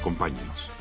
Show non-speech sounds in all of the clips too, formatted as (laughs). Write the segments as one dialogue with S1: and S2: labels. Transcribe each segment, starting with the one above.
S1: Acompáñenos.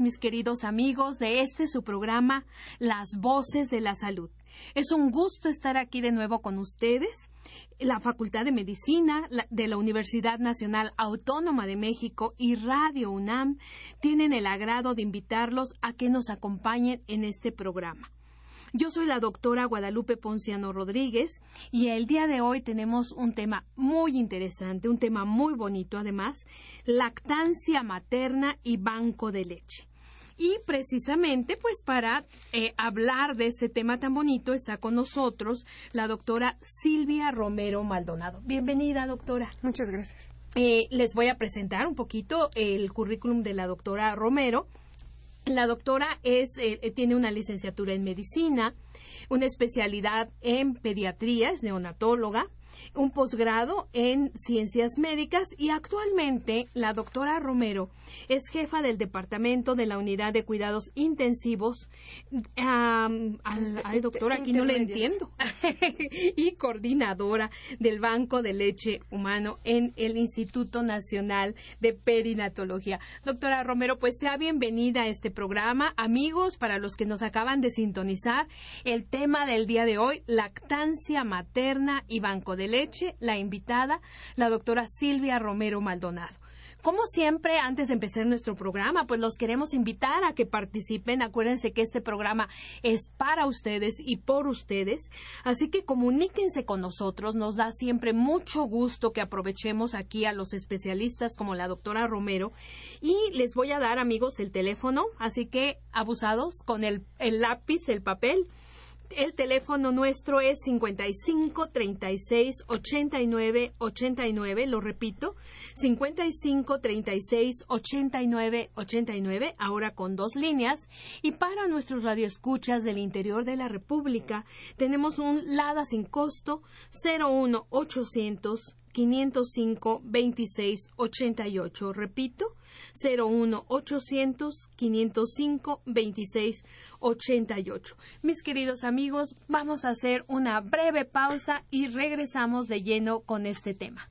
S2: Mis queridos amigos de este su programa Las Voces de la Salud. Es un gusto estar aquí de nuevo con ustedes. La Facultad de Medicina de la Universidad Nacional Autónoma de México y Radio UNAM tienen el agrado de invitarlos a que nos acompañen en este programa. Yo soy la doctora Guadalupe Ponciano Rodríguez y el día de hoy tenemos un tema muy interesante, un tema muy bonito además, lactancia materna y banco de leche. Y precisamente, pues para eh, hablar de este tema tan bonito está con nosotros la doctora Silvia Romero Maldonado. Bienvenida, doctora.
S3: Muchas gracias.
S2: Eh, les voy a presentar un poquito el currículum de la doctora Romero. La doctora es, eh, eh, tiene una licenciatura en medicina, una especialidad en pediatría, es neonatóloga, un posgrado en ciencias médicas y actualmente la doctora Romero es jefa del departamento de la unidad de cuidados intensivos. al- ay, doctora, aquí no le entiendo. (laughs) y coordinadora del Banco de Leche Humano en el Instituto Nacional de Perinatología. Doctora Romero, pues sea bienvenida a este programa. Amigos, para los que nos acaban de sintonizar, el tema del día de hoy, lactancia materna y banco de leche, la invitada, la doctora Silvia Romero Maldonado. Como siempre, antes de empezar nuestro programa, pues los queremos invitar a que participen. Acuérdense que este programa es para ustedes y por ustedes. Así que comuníquense con nosotros. Nos da siempre mucho gusto que aprovechemos aquí a los especialistas como la doctora Romero. Y les voy a dar, amigos, el teléfono. Así que abusados con el, el lápiz, el papel. El teléfono nuestro es 55 36 89 89, lo repito, 55 36 89 89, ahora con dos líneas. Y para nuestros radioescuchas del interior de la República, tenemos un LADA sin costo 01 800 505 26 88. Repito, 01 800 505 26 88. Mis queridos amigos, vamos a hacer una breve pausa y regresamos de lleno con este tema.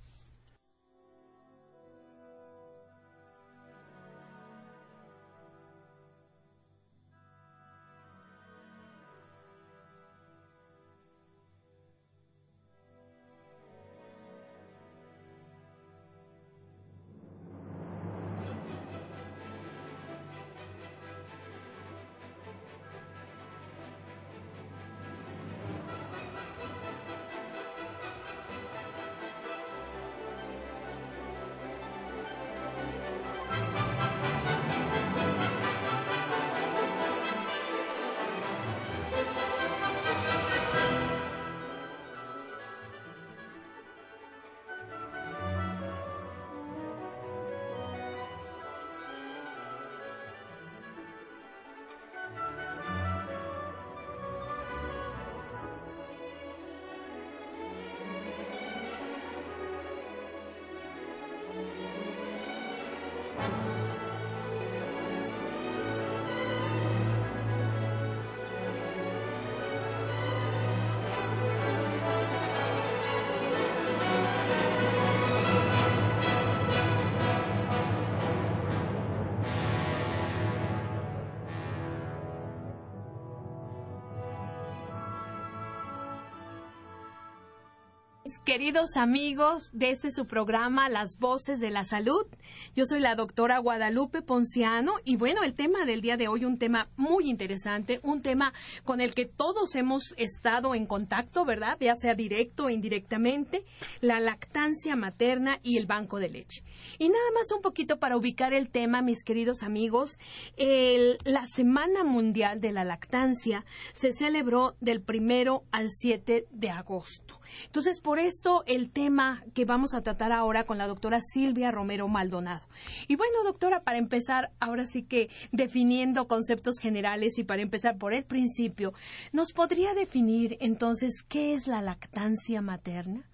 S2: Queridos amigos de este su programa Las Voces de la Salud, yo soy la doctora Guadalupe Ponciano y bueno, el tema del día de hoy, un tema muy interesante, un tema con el que todos hemos estado en contacto, ¿verdad? Ya sea directo o indirectamente, la lactancia materna y el banco de leche. Y nada más un poquito para ubicar el tema, mis queridos amigos, la Semana Mundial de la Lactancia se celebró del primero al 7 de agosto. Entonces, por esto el tema que vamos a tratar ahora con la doctora Silvia Romero Maldonado. Y bueno, doctora, para empezar, ahora sí que definiendo conceptos generales y para empezar por el principio, ¿nos podría definir entonces qué es la lactancia materna?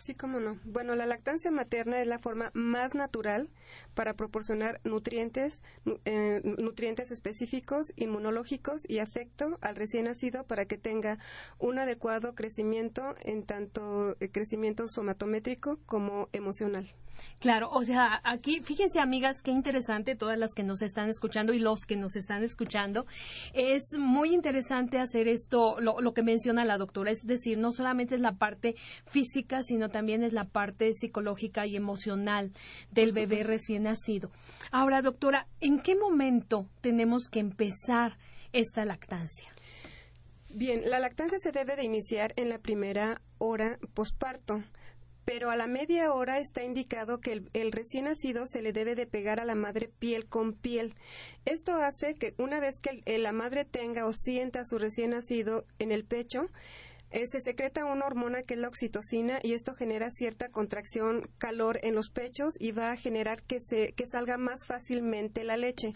S3: Sí, cómo no. Bueno, la lactancia materna es la forma más natural para proporcionar nutrientes, eh, nutrientes específicos, inmunológicos y afecto al recién nacido para que tenga un adecuado crecimiento en tanto eh, crecimiento somatométrico como emocional.
S2: Claro, o sea, aquí, fíjense amigas, qué interesante, todas las que nos están escuchando y los que nos están escuchando, es muy interesante hacer esto, lo, lo que menciona la doctora, es decir, no solamente es la parte física, sino también es la parte psicológica y emocional del bebé recién nacido. Ahora, doctora, ¿en qué momento tenemos que empezar esta lactancia?
S3: Bien, la lactancia se debe de iniciar en la primera hora posparto pero a la media hora está indicado que el, recién nacido se le debe de pegar a la madre piel con piel. Esto hace que una vez que la madre tenga o sienta a su recién nacido en el pecho, eh, se secreta una hormona que es la oxitocina y esto genera cierta contracción, calor en los pechos y va a generar que, se, que salga más fácilmente la leche.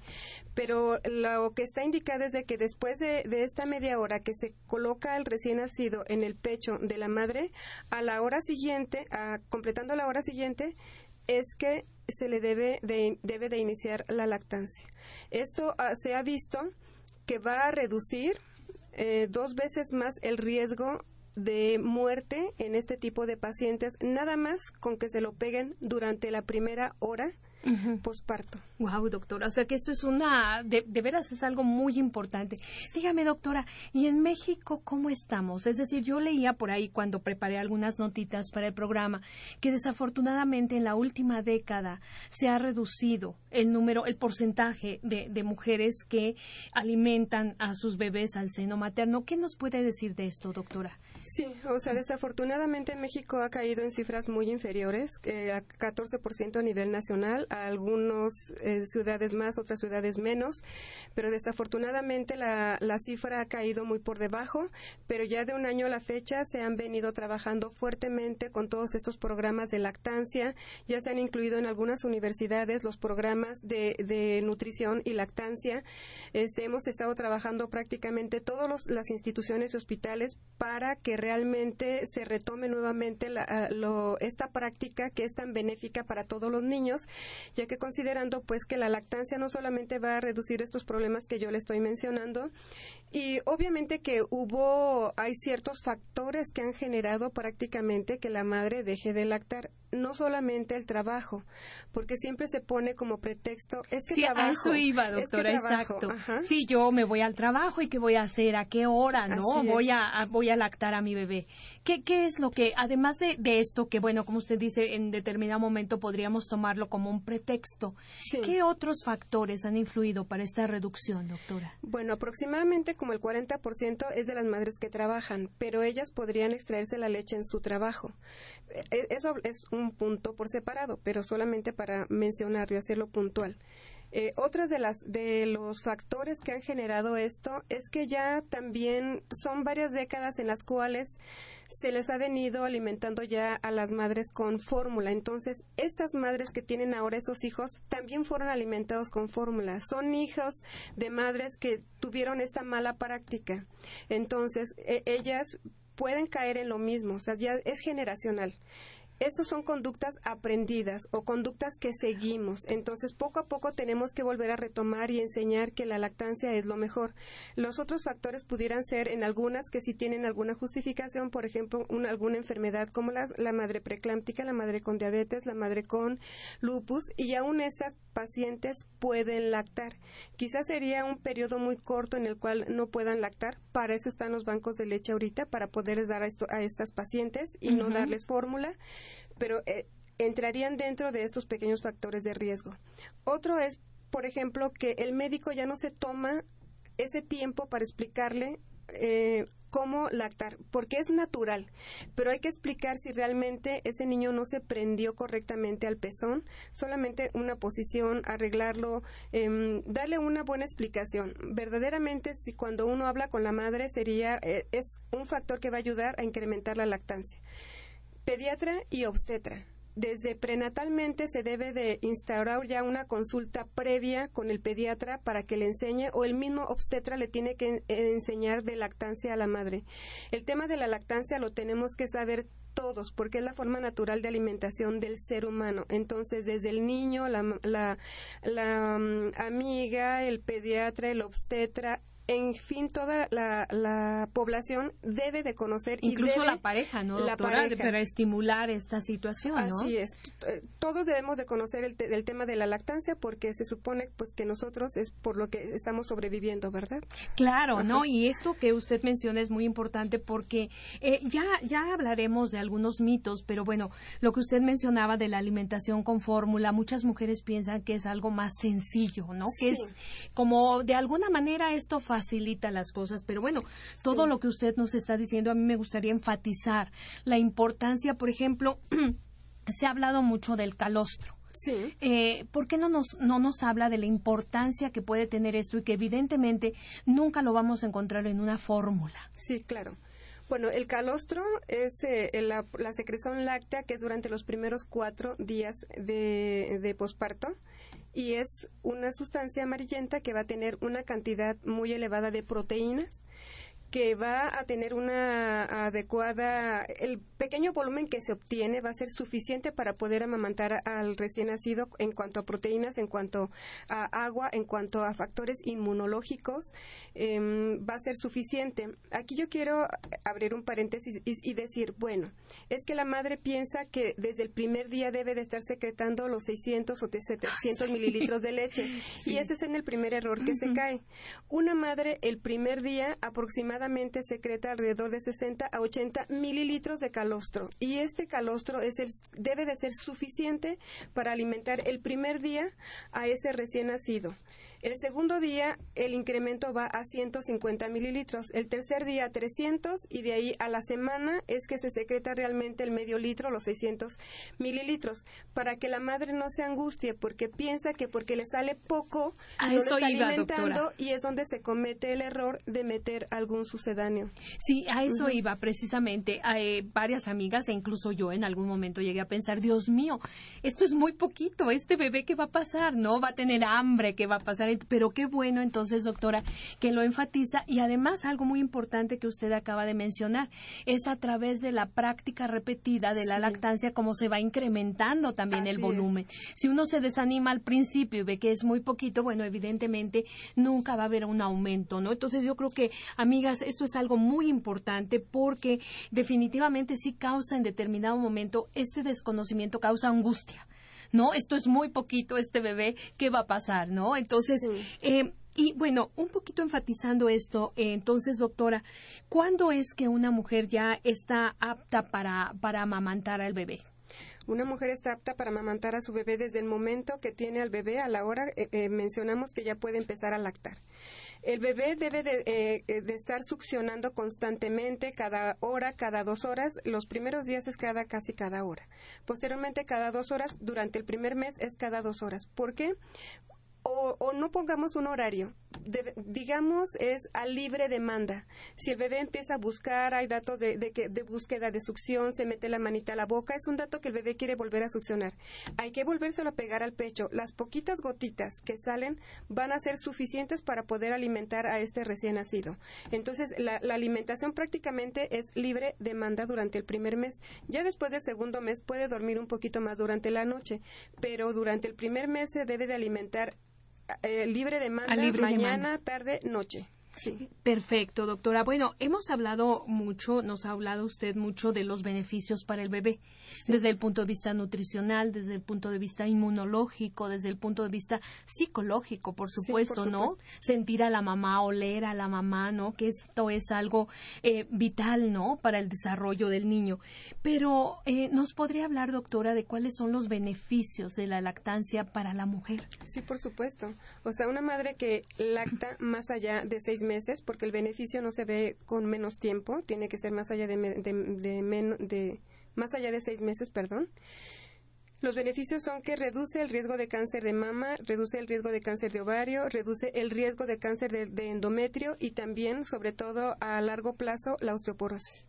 S3: Pero lo que está indicado es de que después de, esta media hora que se coloca el recién nacido en el pecho de la madre, a la hora siguiente, completando la hora siguiente, es que se le debe de, debe de iniciar la lactancia. Esto ah, se ha visto que va a reducir eh, dos veces más el riesgo de muerte en este tipo de pacientes, nada más con que se lo peguen durante la primera hora posparto.
S2: Wow, doctora. O sea que esto es una, de, veras es algo muy importante. Dígame, doctora, ¿y en México cómo estamos? Es decir, yo leía por ahí cuando preparé algunas notitas para el programa que desafortunadamente en la última década se ha reducido el número, el porcentaje de, mujeres que alimentan a sus bebés al seno materno. ¿Qué nos puede decir de esto, doctora?
S3: Sí, o sea, desafortunadamente en México ha caído en cifras muy inferiores, eh, a 14% a nivel nacional, a algunas eh, ciudades más, otras ciudades menos, pero desafortunadamente la cifra ha caído muy por debajo, pero ya de un año a la fecha se han venido trabajando fuertemente con todos estos programas de lactancia, ya se han incluido en algunas universidades los programas de, de nutrición y lactancia. Este, hemos estado trabajando prácticamente todas las instituciones y hospitales para que realmente se retome nuevamente la, esta práctica que es tan benéfica para todos los niños, ya que considerando pues que la lactancia no solamente va a reducir estos problemas que yo le estoy mencionando, y obviamente que hubo, hay ciertos factores que han generado prácticamente que la madre deje de lactar no solamente el trabajo, porque siempre se pone como pretexto, es que
S2: sí,
S3: trabajo,
S2: a eso iba, doctora, exacto. Sí, yo me voy al trabajo y qué voy a hacer, a qué hora, ¿no? voy a, voy a lactar a mi bebé. ¿Qué, qué es lo que, además de, de, esto, que bueno, como usted dice, en determinado momento podríamos tomarlo como un pretexto, ¿qué otros factores han influido para esta reducción, doctora?
S3: Bueno, aproximadamente como el 40% es de las madres que trabajan, pero ellas podrían extraerse la leche en su trabajo. E, eso es un punto por separado, pero solamente para mencionarlo y hacerlo puntual. Eh, otras de las de los factores que han generado esto es que ya también son varias décadas en las cuales se les ha venido alimentando ya a las madres con fórmula. Entonces, estas madres que tienen ahora esos hijos también fueron alimentados con fórmula. Son hijos de madres que tuvieron esta mala práctica. Entonces, e, ellas pueden caer en lo mismo, o sea, ya es generacional. Estas son conductas aprendidas o conductas que seguimos. Entonces, poco a poco tenemos que volver a retomar y enseñar que la lactancia es lo mejor. Los otros factores pudieran ser en algunas que si tienen alguna justificación, por ejemplo, una, alguna enfermedad como la, la madre preclámptica, la madre con diabetes, la madre con lupus, y aún estas pacientes pueden lactar. Quizás sería un periodo muy corto en el cual no puedan lactar. Para eso están los bancos de leche ahorita, para poderles dar a, esto, a estas pacientes y no darles fórmula pero eh, entrarían dentro de estos pequeños factores de riesgo. Otro es, por ejemplo, que el médico ya no se toma ese tiempo para explicarle eh, cómo lactar, porque es natural, pero hay que explicar si realmente ese niño no se prendió correctamente al pezón, solamente una posición, arreglarlo, em, darle una buena explicación. Verdaderamente, si cuando uno habla con la madre sería, eh, es un factor que va a ayudar a incrementar la lactancia. Pediatra y obstetra. Desde prenatalmente se debe de instaurar ya una consulta previa con el pediatra para que le enseñe o el mismo obstetra le tiene que enseñar de lactancia a la madre. El tema de la lactancia lo tenemos que saber todos, porque es la forma natural de alimentación del ser humano. Entonces, desde el niño, la, la, la mm, amiga, el pediatra, el obstetra, en fin, toda la, población debe de conocer.
S2: Incluso
S3: y
S2: la pareja, ¿no, doctora? Para estimular esta situación, ¿no?
S3: Así es. Todos debemos de conocer el, tema de la lactancia porque se supone pues que nosotros es por lo que estamos sobreviviendo, ¿verdad?
S2: Claro, ¿no? Y esto que usted menciona es muy importante porque eh, ya, ya hablaremos de algunos mitos, pero bueno, lo que usted mencionaba de la alimentación con fórmula, muchas mujeres piensan que es algo más sencillo, ¿no? Que es como de alguna manera esto facilita las cosas, pero bueno, todo lo que usted nos está diciendo, a mí me gustaría enfatizar la importancia, por ejemplo, (clears throat) se ha hablado mucho del calostro.
S3: Sí.
S2: Eh, ¿Por qué no nos, no nos habla de la importancia que puede tener esto y que evidentemente nunca lo vamos a encontrar en una fórmula?
S3: Sí, claro. Bueno, el calostro es eh, la, secreción láctea que es durante los primeros cuatro días de, de posparto y es una sustancia amarillenta que va a tener una cantidad muy elevada de proteínas que va a tener una adecuada, el pequeño volumen que se obtiene va a ser suficiente para poder amamantar al recién nacido en cuanto a proteínas, en cuanto a agua, en cuanto a factores inmunológicos, em, va a ser suficiente. Aquí yo quiero abrir un paréntesis y, decir, bueno, es que la madre piensa que desde el primer día debe de estar secretando los 600 o 700 mililitros de leche (laughs) y ese es en el primer error que se cae. Una madre el primer día aproximadamente secreta alrededor de 60 a 80 mililitros de calostro y este calostro es el, debe de ser suficiente para alimentar el primer día a ese recién nacido. El segundo día el incremento va a 150 mililitros, el tercer día a 300 y de ahí a la semana es que se secreta realmente el medio litro, los 600 mililitros, para que la madre no se angustie porque piensa que porque le sale poco
S2: a no está
S3: alimentando y es donde se comete el error de meter algún sucedáneo.
S2: Sí, a eso iba precisamente. Eh, varias amigas e incluso yo en algún momento llegué a pensar, Dios mío, esto es muy poquito, este bebé qué va a pasar, ¿no? Va a tener hambre, ¿qué va a pasar? Pero qué bueno entonces, doctora, que lo enfatiza y además algo muy importante que usted acaba de mencionar es a través de la práctica repetida de la lactancia como se va incrementando también el volumen. Si uno se desanima al principio y ve que es muy poquito, bueno, evidentemente nunca va a haber un aumento, ¿no? Entonces yo creo que, amigas, esto es algo muy importante porque definitivamente sí causa en determinado momento este desconocimiento causa angustia. ¿No? Esto es muy poquito, este bebé, ¿qué va a pasar, no? Entonces, eh, y bueno, un poquito enfatizando esto, eh, entonces, doctora, ¿cuándo es que una mujer ya está apta para, para amamantar al bebé?
S3: Una mujer está apta para amamantar a su bebé desde el momento que tiene al bebé a la hora, eh, mencionamos que ya puede empezar a lactar. El bebé debe eh, de, estar succionando constantemente cada hora, cada dos horas. Los primeros días es cada casi cada hora. Posteriormente cada dos horas. Durante el primer mes es cada dos horas. ¿Por qué? O, o no pongamos un horario, digamos es a libre demanda. Si el bebé empieza a buscar, hay datos de, de que, de búsqueda de succión, se mete la manita a la boca, es un dato que el bebé quiere volver a succionar. Hay que volvérselo a pegar al pecho. Las poquitas gotitas que salen van a ser suficientes para poder alimentar a este recién nacido. Entonces, la, la alimentación prácticamente es libre demanda durante el primer mes. Ya después del segundo mes puede dormir un poquito más durante la noche, pero durante el primer mes se debe de alimentar eh, libre demanda
S2: A libre
S3: mañana,
S2: demanda.
S3: tarde, noche. Sí.
S2: Perfecto, doctora. Bueno, hemos hablado mucho, nos ha hablado usted mucho de los beneficios para el bebé, desde el punto de vista nutricional, desde el punto de vista inmunológico, desde el punto de vista psicológico, por
S3: Sí, por
S2: supuesto, ¿no? Sentir a la mamá, oler a la mamá, ¿no? Que esto es algo eh, vital, ¿no? Para el desarrollo del niño. Pero, eh, ¿nos podría hablar, doctora, de cuáles son los beneficios de la lactancia para la mujer?
S3: Sí, por supuesto. O sea, una madre que lacta más allá de seis meses, porque el beneficio no se ve con menos tiempo, tiene que ser más allá de, de, de de- más allá de seis meses, perdón. Los beneficios son que reduce el riesgo de cáncer de mama, reduce el riesgo de cáncer de ovario, reduce el riesgo de cáncer de endometrio y también, sobre todo a largo plazo, la osteoporosis.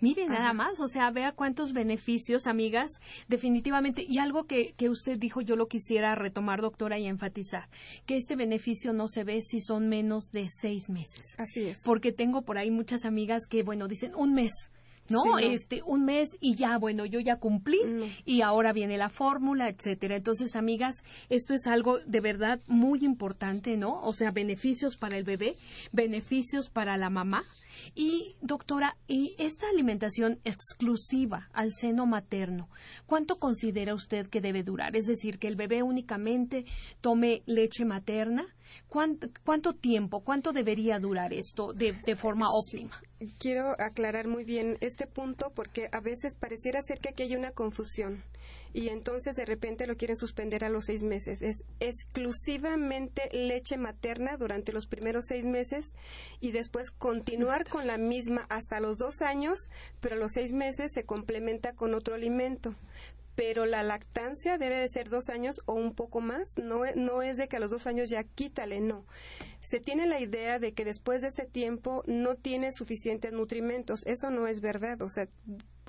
S2: Mire, nada más, o sea, vea cuántos beneficios, amigas, definitivamente. Y algo que, que usted dijo, yo lo quisiera retomar, doctora, y enfatizar, que este beneficio no se ve si son menos de seis meses.
S3: Así es.
S2: Porque tengo por ahí muchas amigas que, bueno, dicen un mes. ¿no?
S3: Sí, no.
S2: Este, un mes y ya, bueno, yo ya cumplí
S3: No.
S2: y ahora viene la fórmula, etcétera. Entonces, amigas, esto es algo de verdad muy importante, ¿no? O sea, beneficios para el bebé, beneficios para la mamá. Y, doctora, y esta alimentación exclusiva al seno materno, ¿cuánto considera usted que debe durar? Es decir, que el bebé únicamente tome leche materna. ¿Cuánto, cuánto tiempo, cuánto debería durar esto de, de forma óptima?
S3: Quiero aclarar muy bien este punto porque a veces pareciera ser que aquí hay una confusión y entonces de repente lo quieren suspender a los seis meses. Es exclusivamente leche materna durante los primeros seis meses y después continuar con la misma hasta los dos años, pero a los seis meses se complementa con otro alimento. Pero la lactancia debe de ser dos años o un poco más. No, e- no es de que a los dos años ya quítale, no. Se tiene la idea de que después de este tiempo no tiene suficientes nutrimentos. Eso no es verdad. O sea,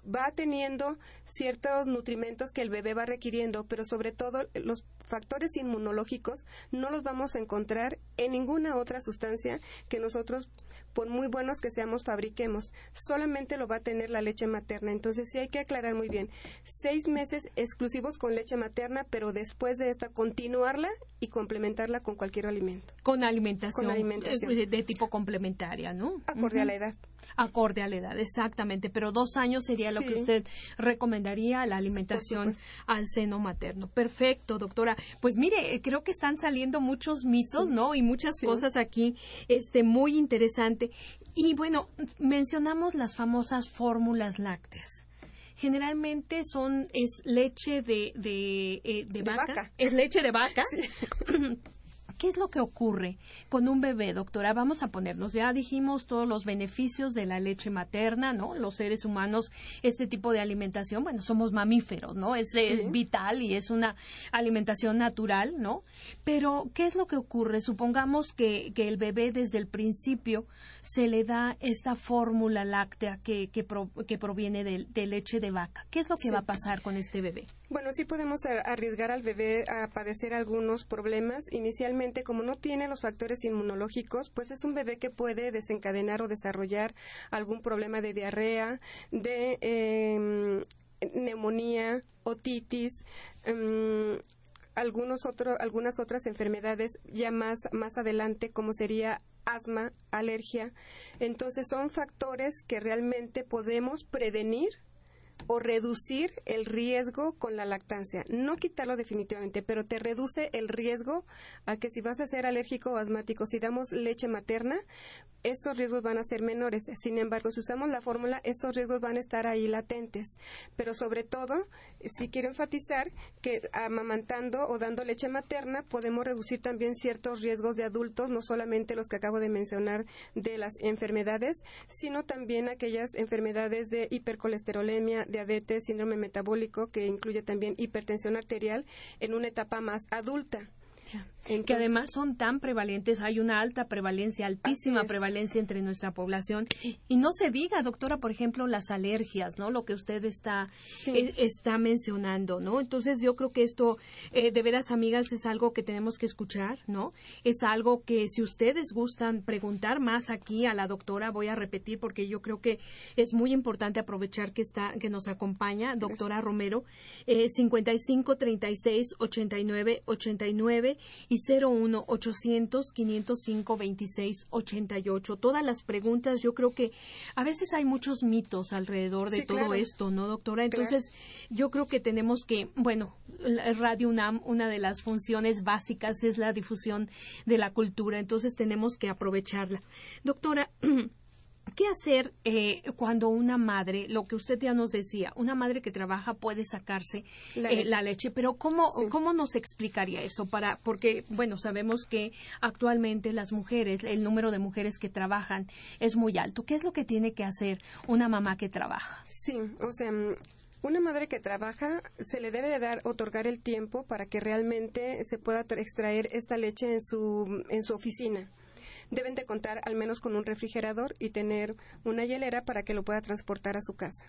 S3: va teniendo ciertos nutrimentos que el bebé va requiriendo, pero sobre todo los factores inmunológicos no los vamos a encontrar en ninguna otra sustancia que nosotros, por muy buenos que seamos, fabriquemos. Solamente lo va a tener la leche materna. Entonces sí hay que aclarar muy bien. Seis meses exclusivos con leche materna, pero después de esta continuarla y complementarla con cualquier alimento.
S2: Con alimentación,
S3: Con alimentación.
S2: eh, de tipo complementaria, ¿no?
S3: Acorde a la edad.
S2: Acorde a la edad, exactamente. Pero dos años sería lo
S3: Sí.
S2: que usted recomendaría la alimentación al seno materno. Perfecto, doctora. Pues mire, eh, creo que están saliendo muchos mitos, ¿no? Y muchas
S3: Sí.
S2: cosas aquí, este, muy interesante. Y bueno, mencionamos las famosas fórmulas lácteas. Generalmente son, es leche de, de, eh, de
S3: De
S2: vaca.
S3: vaca.
S2: Es leche de vaca. (laughs) ¿Qué es lo que ocurre con un bebé, doctora? Vamos a ponernos, ya dijimos todos los beneficios de la leche materna, ¿no? Los seres humanos, este tipo de alimentación, bueno, somos mamíferos, ¿no? Es, es vital y es una alimentación natural, ¿no? Pero, ¿qué es lo que ocurre? Supongamos que, que el bebé desde el principio se le da esta fórmula láctea que, que, pro- que proviene de, de leche de vaca. ¿Qué es lo que va a pasar con este bebé?
S3: Bueno, sí podemos ar- arriesgar al bebé a padecer algunos problemas. Inicialmente, como no tiene los factores inmunológicos, pues es un bebé que puede desencadenar o desarrollar algún problema de diarrea, de em, neumonía, otitis, em, algunos otro- algunas otras enfermedades ya más, más adelante, como sería asma, alergia. Entonces, son factores que realmente podemos prevenir o reducir el riesgo con la lactancia. No quitarlo definitivamente, pero te reduce el riesgo a que si vas a ser alérgico o asmático, si damos leche materna, estos riesgos van a ser menores. Sin embargo, si usamos la fórmula, estos riesgos van a estar ahí latentes. Pero sobre todo, sí quiero enfatizar que amamantando o dando leche materna podemos reducir también ciertos riesgos de adultos, no solamente los que acabo de mencionar de las enfermedades, sino también aquellas enfermedades de hipercolesterolemia, diabetes, síndrome metabólico, que incluye también hipertensión arterial en una etapa más adulta.
S2: Que además son tan prevalentes, hay una alta prevalencia, altísima prevalencia entre nuestra población. Y no se diga, doctora, por ejemplo, las alergias, ¿no? Lo que usted está,
S3: Sí.
S2: eh, está mencionando, ¿no? Entonces yo creo que esto, eh, de veras, amigas, es algo que tenemos que escuchar, ¿no? Es algo que si ustedes gustan preguntar más aquí a la doctora, voy a repetir porque yo creo que es muy importante aprovechar que está, que nos acompaña, doctora Romero, eh, 55 36 89 89 y 01 800 505 26 88. Todas las preguntas, yo creo que a veces hay muchos mitos alrededor de
S3: Sí,
S2: todo
S3: claro.
S2: esto, ¿no, doctora? Entonces, yo creo que tenemos que, bueno, Radio UNAM, una de las funciones básicas es la difusión de la cultura, entonces tenemos que aprovecharla. Doctora, (clears throat) ¿Qué hacer eh, cuando una madre, lo que usted ya nos decía, una madre que trabaja puede sacarse
S3: La
S2: eh,
S3: leche.
S2: la leche, pero ¿cómo,
S3: Sí.
S2: ¿cómo nos explicaría eso? Para, porque, bueno, sabemos que actualmente las mujeres, el número de mujeres que trabajan es muy alto. ¿Qué es lo que tiene que hacer una mamá que trabaja?
S3: Sí, o sea, mm, una madre que trabaja se le debe de dar otorgar el tiempo para que realmente se pueda tra- extraer esta leche en su en su oficina. Deben de contar al menos con un refrigerador y tener una hielera para que lo pueda transportar a su casa.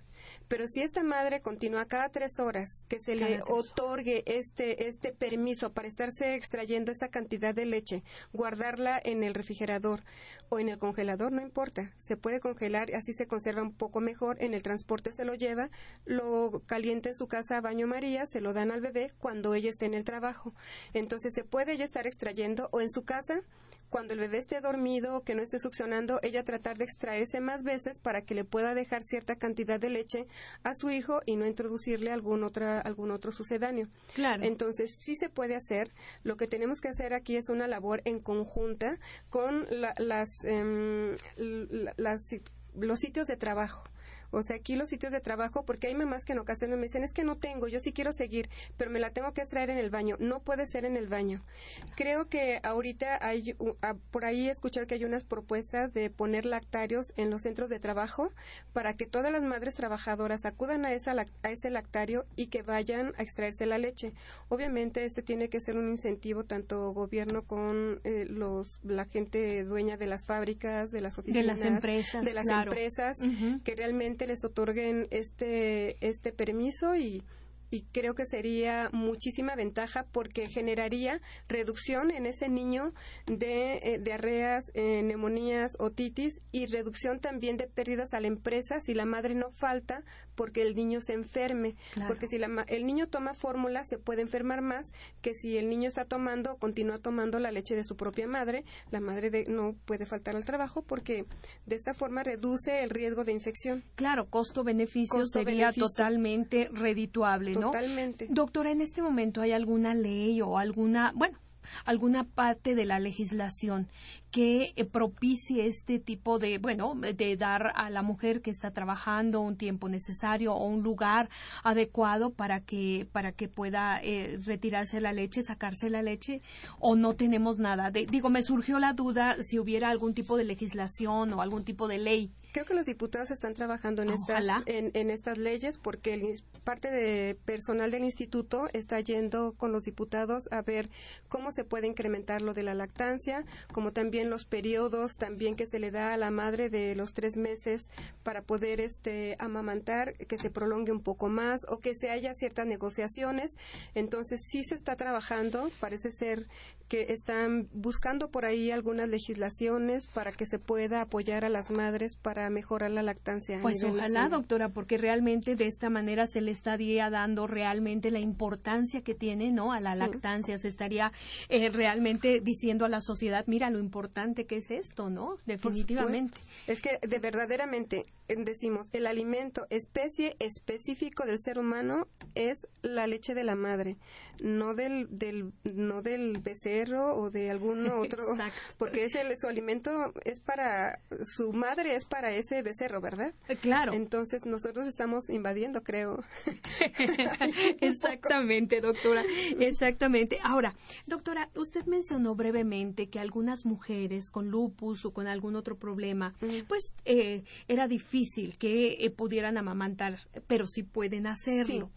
S3: Pero si esta madre continúa cada tres horas que se
S2: Cada
S3: le otorgue este este permiso para estarse extrayendo esa cantidad de leche, guardarla en el refrigerador o en el congelador, no importa, se puede congelar y así se conserva un poco mejor, en el transporte se lo lleva, lo calienta en su casa a baño María, se lo dan al bebé cuando ella esté en el trabajo. Entonces se puede ella estar extrayendo o en su casa cuando el bebé esté dormido o que no esté succionando, ella tratar de extraerse más veces para que le pueda dejar cierta cantidad de leche a su hijo y no introducirle algún, otra, algún otro sucedáneo.
S2: Claro.
S3: Entonces, sí se puede hacer. Lo que tenemos que hacer aquí es una labor en conjunta con la- las, las, los sitios de trabajo. O sea, aquí los sitios de trabajo, porque hay mamás que en ocasiones me dicen, es que no tengo, yo sí quiero seguir, pero me la tengo que extraer en el baño. No puede ser en el baño. Creo que ahorita hay, por ahí he escuchado que hay unas propuestas de poner lactarios en los centros de trabajo para que todas las madres trabajadoras acudan a, esa, a ese lactario y que vayan a extraerse la leche. Obviamente este tiene que ser un incentivo tanto gobierno con eh, los la gente dueña de las fábricas, de las oficinas,
S2: las empresas,
S3: de las
S2: claro.
S3: empresas que realmente les otorguen este este permiso y y creo que sería muchísima ventaja porque generaría reducción en ese niño de eh, diarreas, eh, neumonías, otitis y reducción también de pérdidas a la empresa si la madre no falta porque el niño se enferme.
S2: Claro.
S3: Porque si la el niño toma fórmula se puede enfermar más que si el niño está tomando o continúa tomando la leche de su propia madre. La madre de- no puede faltar al trabajo porque de esta forma reduce el riesgo de infección.
S2: Claro, costo-beneficio sería totalmente redituable, ¿no?
S3: Totalmente.
S2: Doctora, ¿en este momento hay alguna ley o alguna, bueno, alguna parte de la legislación que eh, propicie este tipo de, bueno, de dar a la mujer que está trabajando un tiempo necesario o un lugar adecuado para que para que pueda eh, retirarse la leche, sacarse la leche o no tenemos nada? De- digo, me surgió la duda si hubiera algún tipo de legislación o algún tipo de ley.
S3: Creo que los diputados están trabajando en estas en, en estas leyes porque el parte de personal del instituto está yendo con los diputados a ver cómo se puede incrementar lo de la lactancia, como también los periodos también que se le da a la madre de los tres meses para poder este amamantar, que se prolongue un poco más o que se haya ciertas negociaciones. Entonces sí se está trabajando, parece ser que están buscando por ahí algunas legislaciones para que se pueda apoyar a las madres para mejorar la lactancia.
S2: Pues ojalá,
S3: nacional.
S2: doctora, porque realmente de esta manera se le estaría dando realmente la importancia que tiene, ¿no? A la
S3: Sí.
S2: lactancia se estaría eh, realmente diciendo a la sociedad, mira lo importante que es esto, ¿no? Definitivamente.
S3: Es que de verdaderamente decimos, el alimento especie específico del ser humano es la leche de la madre, no del, del no del becerro o de algún (laughs) otro,
S2: Exacto.
S3: porque es el, su alimento es para su madre es para ese becerro, ¿verdad?
S2: Eh, Claro.
S3: Entonces nosotros estamos invadiendo, creo. (laughs) (laughs)
S2: Exactamente, doctora. Exactamente. Ahora, doctora, usted mencionó brevemente que algunas mujeres con lupus o con algún otro problema, pues eh, era difícil que eh, pudieran amamantar, pero sí pueden hacerlo.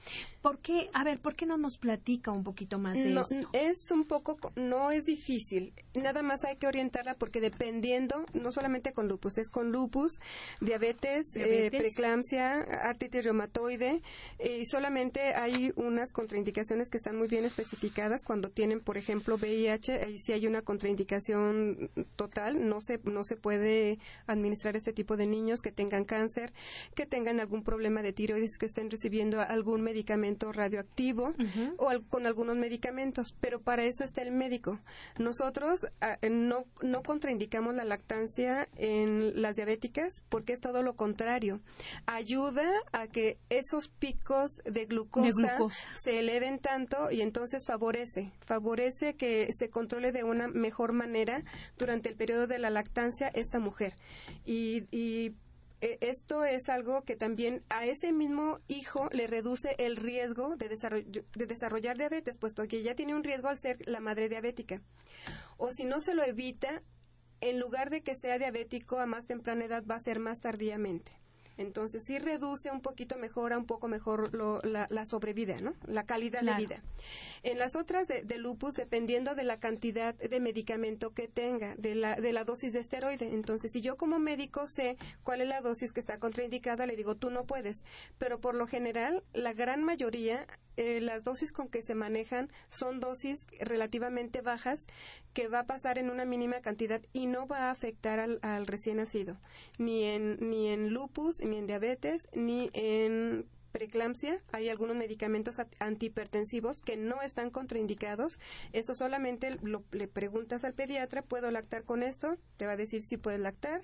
S2: ¿Por qué? A ver, ¿por qué no nos platica un poquito más de
S3: no,
S2: esto?
S3: Es un poco, co- no es difícil. Nada más hay que orientarla porque dependiendo, no solamente con lupus, es con lupus, diabetes, eh,
S2: Diabetes.
S3: preeclampsia, artritis reumatoide, eh, y solamente hay unas contraindicaciones que están muy bien especificadas cuando tienen, por ejemplo, VIH, ahí sí hay una contraindicación total, no se, no se puede administrar este tipo de niños que tengan cáncer, que tengan algún problema de tiroides, que estén recibiendo algún medicamento radioactivo o al- con algunos medicamentos, pero para eso está el médico. Nosotros ah, no, no contraindicamos la lactancia en las diabéticas porque es todo lo contrario. Ayuda a que esos picos de glucosa,
S2: De glucosa.
S3: se eleven tanto y entonces favorece, favorece que se controle de una mejor manera durante el periodo de la lactancia esta mujer. Y, y esto es algo que también a ese mismo hijo le reduce el riesgo de, de desarrollar diabetes, puesto que ya tiene un riesgo al ser la madre diabética. O si no se lo evita, en lugar de que sea diabético a más temprana edad, va a ser más tardíamente. Entonces sí reduce un poquito, mejora un poco mejor lo- la, la sobrevida, ¿no? La calidad
S2: Claro.
S3: de vida. En las otras de, de lupus, dependiendo de la cantidad de medicamento que tenga, de la, de la dosis de esteroide. Entonces, si yo como médico sé cuál es la dosis que está contraindicada, le digo, tú no puedes. Pero por lo general, la gran mayoría, eh, las dosis con que se manejan son dosis relativamente bajas que va a pasar en una mínima cantidad y no va a afectar al, al recién nacido, ni en, ni en lupus, ni en diabetes, ni en preeclampsia, hay algunos medicamentos antihipertensivos que no están contraindicados. Eso solamente lo- le preguntas al pediatra, ¿puedo lactar con esto? Te va a decir si puedes lactar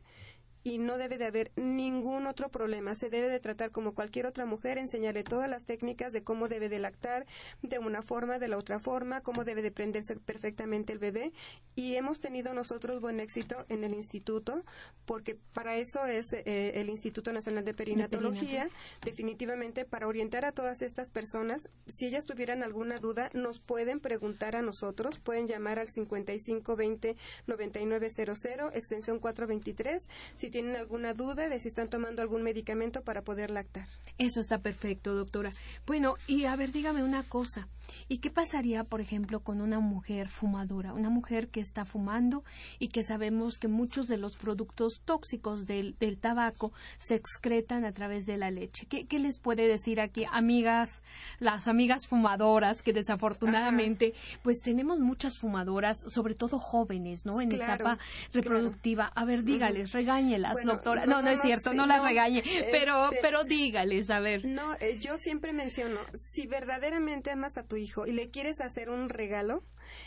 S3: y no debe de haber ningún otro problema. Se debe de tratar como cualquier otra mujer, enseñarle todas las técnicas de cómo debe de lactar, de una forma, de la otra forma, cómo debe de prenderse perfectamente el bebé. Y hemos tenido nosotros buen éxito en el instituto, porque para eso es eh, el Instituto Nacional de Perinatología, definitivamente para orientar a todas estas personas. Si ellas tuvieran alguna duda, nos pueden preguntar a nosotros, pueden llamar al 5520 9900, extensión 423, si tienen alguna duda de si están tomando algún medicamento para poder lactar.
S2: Eso está perfecto, doctora. Bueno, y a ver, dígame una cosa. ¿Y qué pasaría, por ejemplo, con una mujer fumadora? Una mujer que está fumando y que sabemos que muchos de los productos tóxicos del, del tabaco se excretan a través de la leche. ¿Qué, qué les puede decir aquí, amigas, las amigas fumadoras, que desafortunadamente, pues tenemos muchas fumadoras, sobre todo jóvenes, ¿no? En
S3: Claro,
S2: etapa reproductiva. A ver, dígales, regáñelas,
S3: Bueno,
S2: doctora.
S3: no,
S2: No, es cierto,
S3: sí,
S2: no las regañe, pero,
S3: este-
S2: pero dígales, a ver.
S3: No, eh, yo siempre menciono, si verdaderamente amas a tu hijo y le quieres hacer un regalo,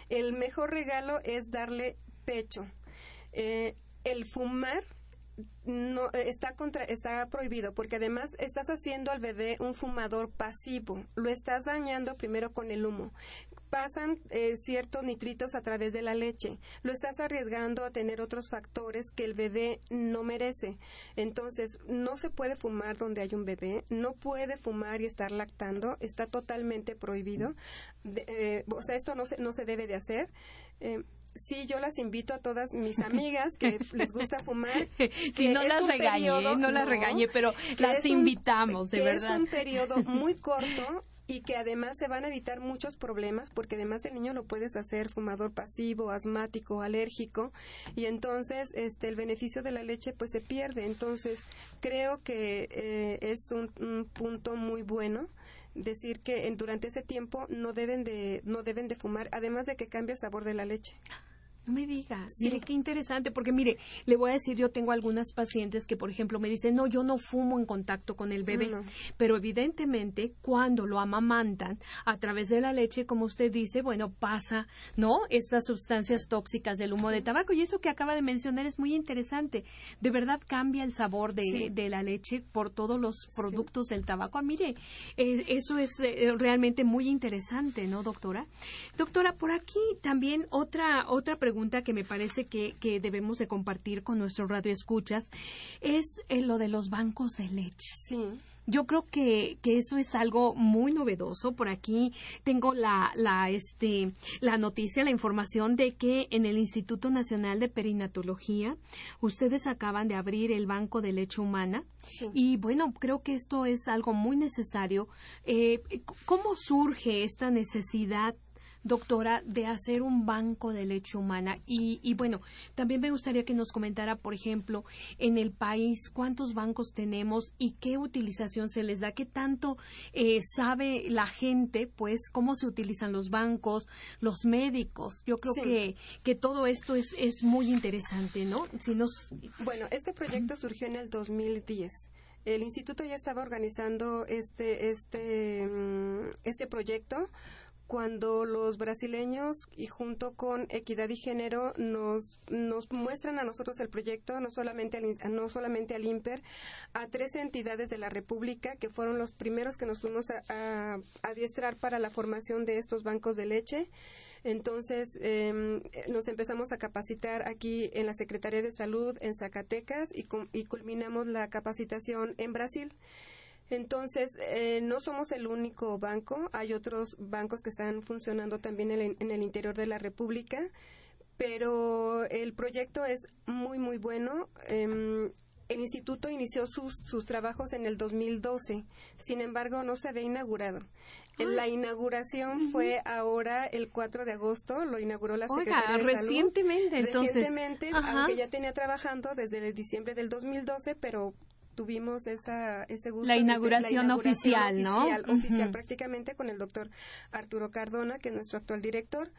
S3: el mejor regalo es darle pecho. Eh, el fumar no eh, está contra está prohibido porque además estás haciendo al bebé un fumador pasivo lo estás dañando primero con el humo pasan eh, ciertos nitritos a través de la leche lo estás arriesgando a tener otros factores que el bebé no merece entonces no se puede fumar donde hay un bebé no puede fumar y estar lactando está totalmente prohibido De- eh, o sea esto no se no se debe de hacer Eh, Sí, yo las invito a todas mis (laughs) amigas que les gusta fumar. (laughs)
S2: Si
S3: que
S2: no las
S3: un
S2: regañe,
S3: periodo-
S2: no las regañe, pero las
S3: un-
S2: invitamos, de
S3: que
S2: verdad.
S3: Es un periodo muy corto y que además se van a evitar muchos problemas porque además el niño lo puedes hacer fumador pasivo, asmático, alérgico y entonces este el beneficio de la leche pues se pierde. Entonces creo que eh, es un, un punto muy bueno decir que en- durante ese tiempo no deben de no deben de fumar además de que cambia el sabor de la leche.
S2: No me digas,
S3: Sí.
S2: mire qué interesante, porque mire, le voy a decir, yo tengo algunas pacientes que, por ejemplo, me dicen, no, yo no fumo en contacto con el bebé,
S3: No.
S2: pero evidentemente cuando lo amamantan a través de la leche, como usted dice, bueno, pasa, ¿no? Estas sustancias tóxicas del humo de tabaco y eso que acaba de mencionar es muy interesante. De verdad cambia el sabor de,
S3: Sí.
S2: de la leche por todos los productos del tabaco. Ah, mire, eh, eso es eh, realmente muy interesante, ¿no, doctora? Doctora, por aquí también otra otra pregunta que me parece que, que debemos de compartir con nuestro radio escuchas es eh, lo de los bancos de leche.
S3: Sí.
S2: Yo creo que, que eso es algo muy novedoso. Por aquí tengo la, la, este, la noticia, la información de que en el Instituto Nacional de Perinatología ustedes acaban de abrir el Banco de Leche Humana. Y bueno, creo que esto es algo muy necesario. Eh, ¿Cómo surge esta necesidad doctora, de hacer un banco de leche humana. Y, y, bueno, también me gustaría que nos comentara, por ejemplo, en el país cuántos bancos tenemos y qué utilización se les da, qué tanto eh, sabe la gente, pues, cómo se utilizan los bancos, los médicos. Yo creo que, que todo esto es, es muy interesante, ¿no? Si nos...
S3: Bueno, este proyecto surgió en el 2010 el instituto ya estaba organizando este este mm, este proyecto cuando los brasileños y junto con Equidad y Género nos, nos muestran a nosotros el proyecto, no solamente, al, no solamente al IMPER, a tres entidades de la República que fueron los primeros que nos fuimos a, adiestrar para la formación de estos bancos de leche. Entonces, em, nos empezamos a capacitar aquí en la Secretaría de Salud en Zacatecas y culminamos la capacitación en Brasil. Entonces, eh, no somos el único banco, hay otros bancos que están funcionando también en, el interior de la República, pero el proyecto es muy, muy bueno. Em, el instituto inició sus, sus trabajos en el 2012, sin embargo, no se había inaugurado. La inauguración fue ahora el 4 de agosto, lo inauguró la Secretaría de
S2: recientemente, entonces.
S3: Recientemente, aunque ya tenía trabajando desde el diciembre del 2012, pero tuvimos esa, ese gusto.
S2: La inauguración, oficial, ¿no?
S3: Oficial, prácticamente con el doctor Arturo Cardona, que es nuestro actual director.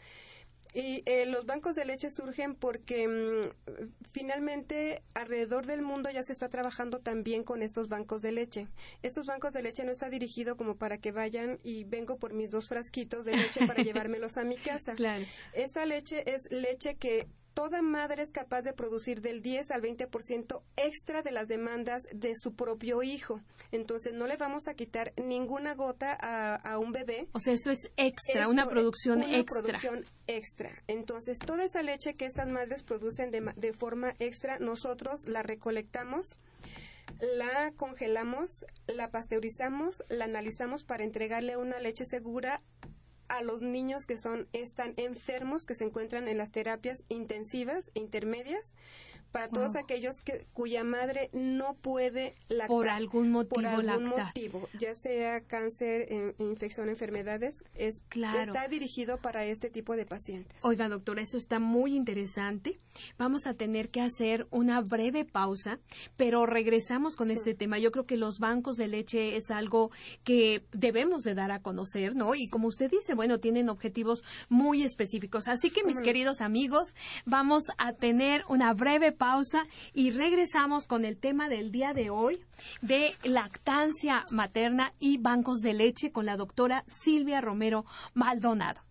S3: Y eh, los bancos de leche surgen porque mm, finalmente alrededor del mundo ya se está trabajando también con estos bancos de leche. Estos bancos de leche no está dirigido como para que vayan y vengo por mis dos frasquitos de leche para (laughs) llevármelos a mi casa.
S2: Claro.
S3: Esta leche es leche que toda madre es capaz de producir del 10 al 20% extra de las demandas de su propio hijo. Entonces, no le vamos a quitar ninguna gota a, un bebé.
S2: O sea, esto es extra, una producción
S3: una
S2: extra.
S3: producción extra. Entonces, toda esa leche que estas madres producen de, de forma extra, nosotros la recolectamos la congelamos, la pasteurizamos, la analizamos para entregarle una leche segura a los niños que son están enfermos que se encuentran en las terapias intensivas e intermedias para todos aquellos que, cuya madre no puede lactar
S2: por algún motivo
S3: por algún motivo ya sea cáncer infección enfermedades es claro. está dirigido para este tipo de pacientes.
S2: Oiga doctora eso está muy interesante. Vamos a tener que hacer una breve pausa pero regresamos con este tema. Yo creo que los bancos de leche es algo que debemos de dar a conocer no y como usted dice bueno tienen objetivos muy específicos. Así que mis queridos amigos vamos a tener una breve pausa pausa y regresamos con el tema del día de hoy de lactancia materna y bancos de leche con la doctora Silvia Romero Maldonado.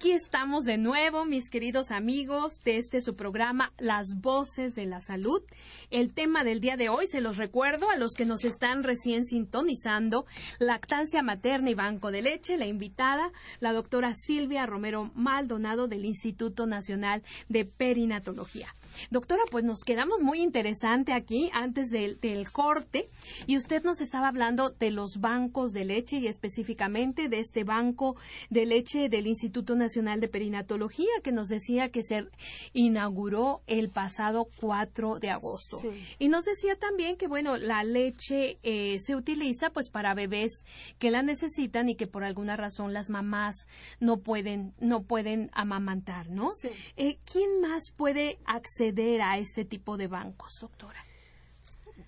S2: Aquí estamos de nuevo, mis queridos amigos, de este su programa Las Voces de la Salud. El tema del día de hoy, se los recuerdo a los que nos están recién sintonizando, lactancia materna y banco de leche. La invitada, la doctora Silvia Romero Maldonado del Instituto Nacional de Perinatología. Doctora, pues nos quedamos muy interesante aquí antes del, corte y usted nos estaba hablando de los bancos de leche y específicamente de este banco de leche del Instituto Nacional de Perinatología que nos decía que se inauguró el pasado 4 de agosto. Y nos decía también que, bueno, la leche eh, se utiliza pues para bebés que la necesitan y que por alguna razón las mamás no pueden, no pueden amamantar, ¿no? Eh, ¿Quién más puede acceder a este tipo de bancos, doctora?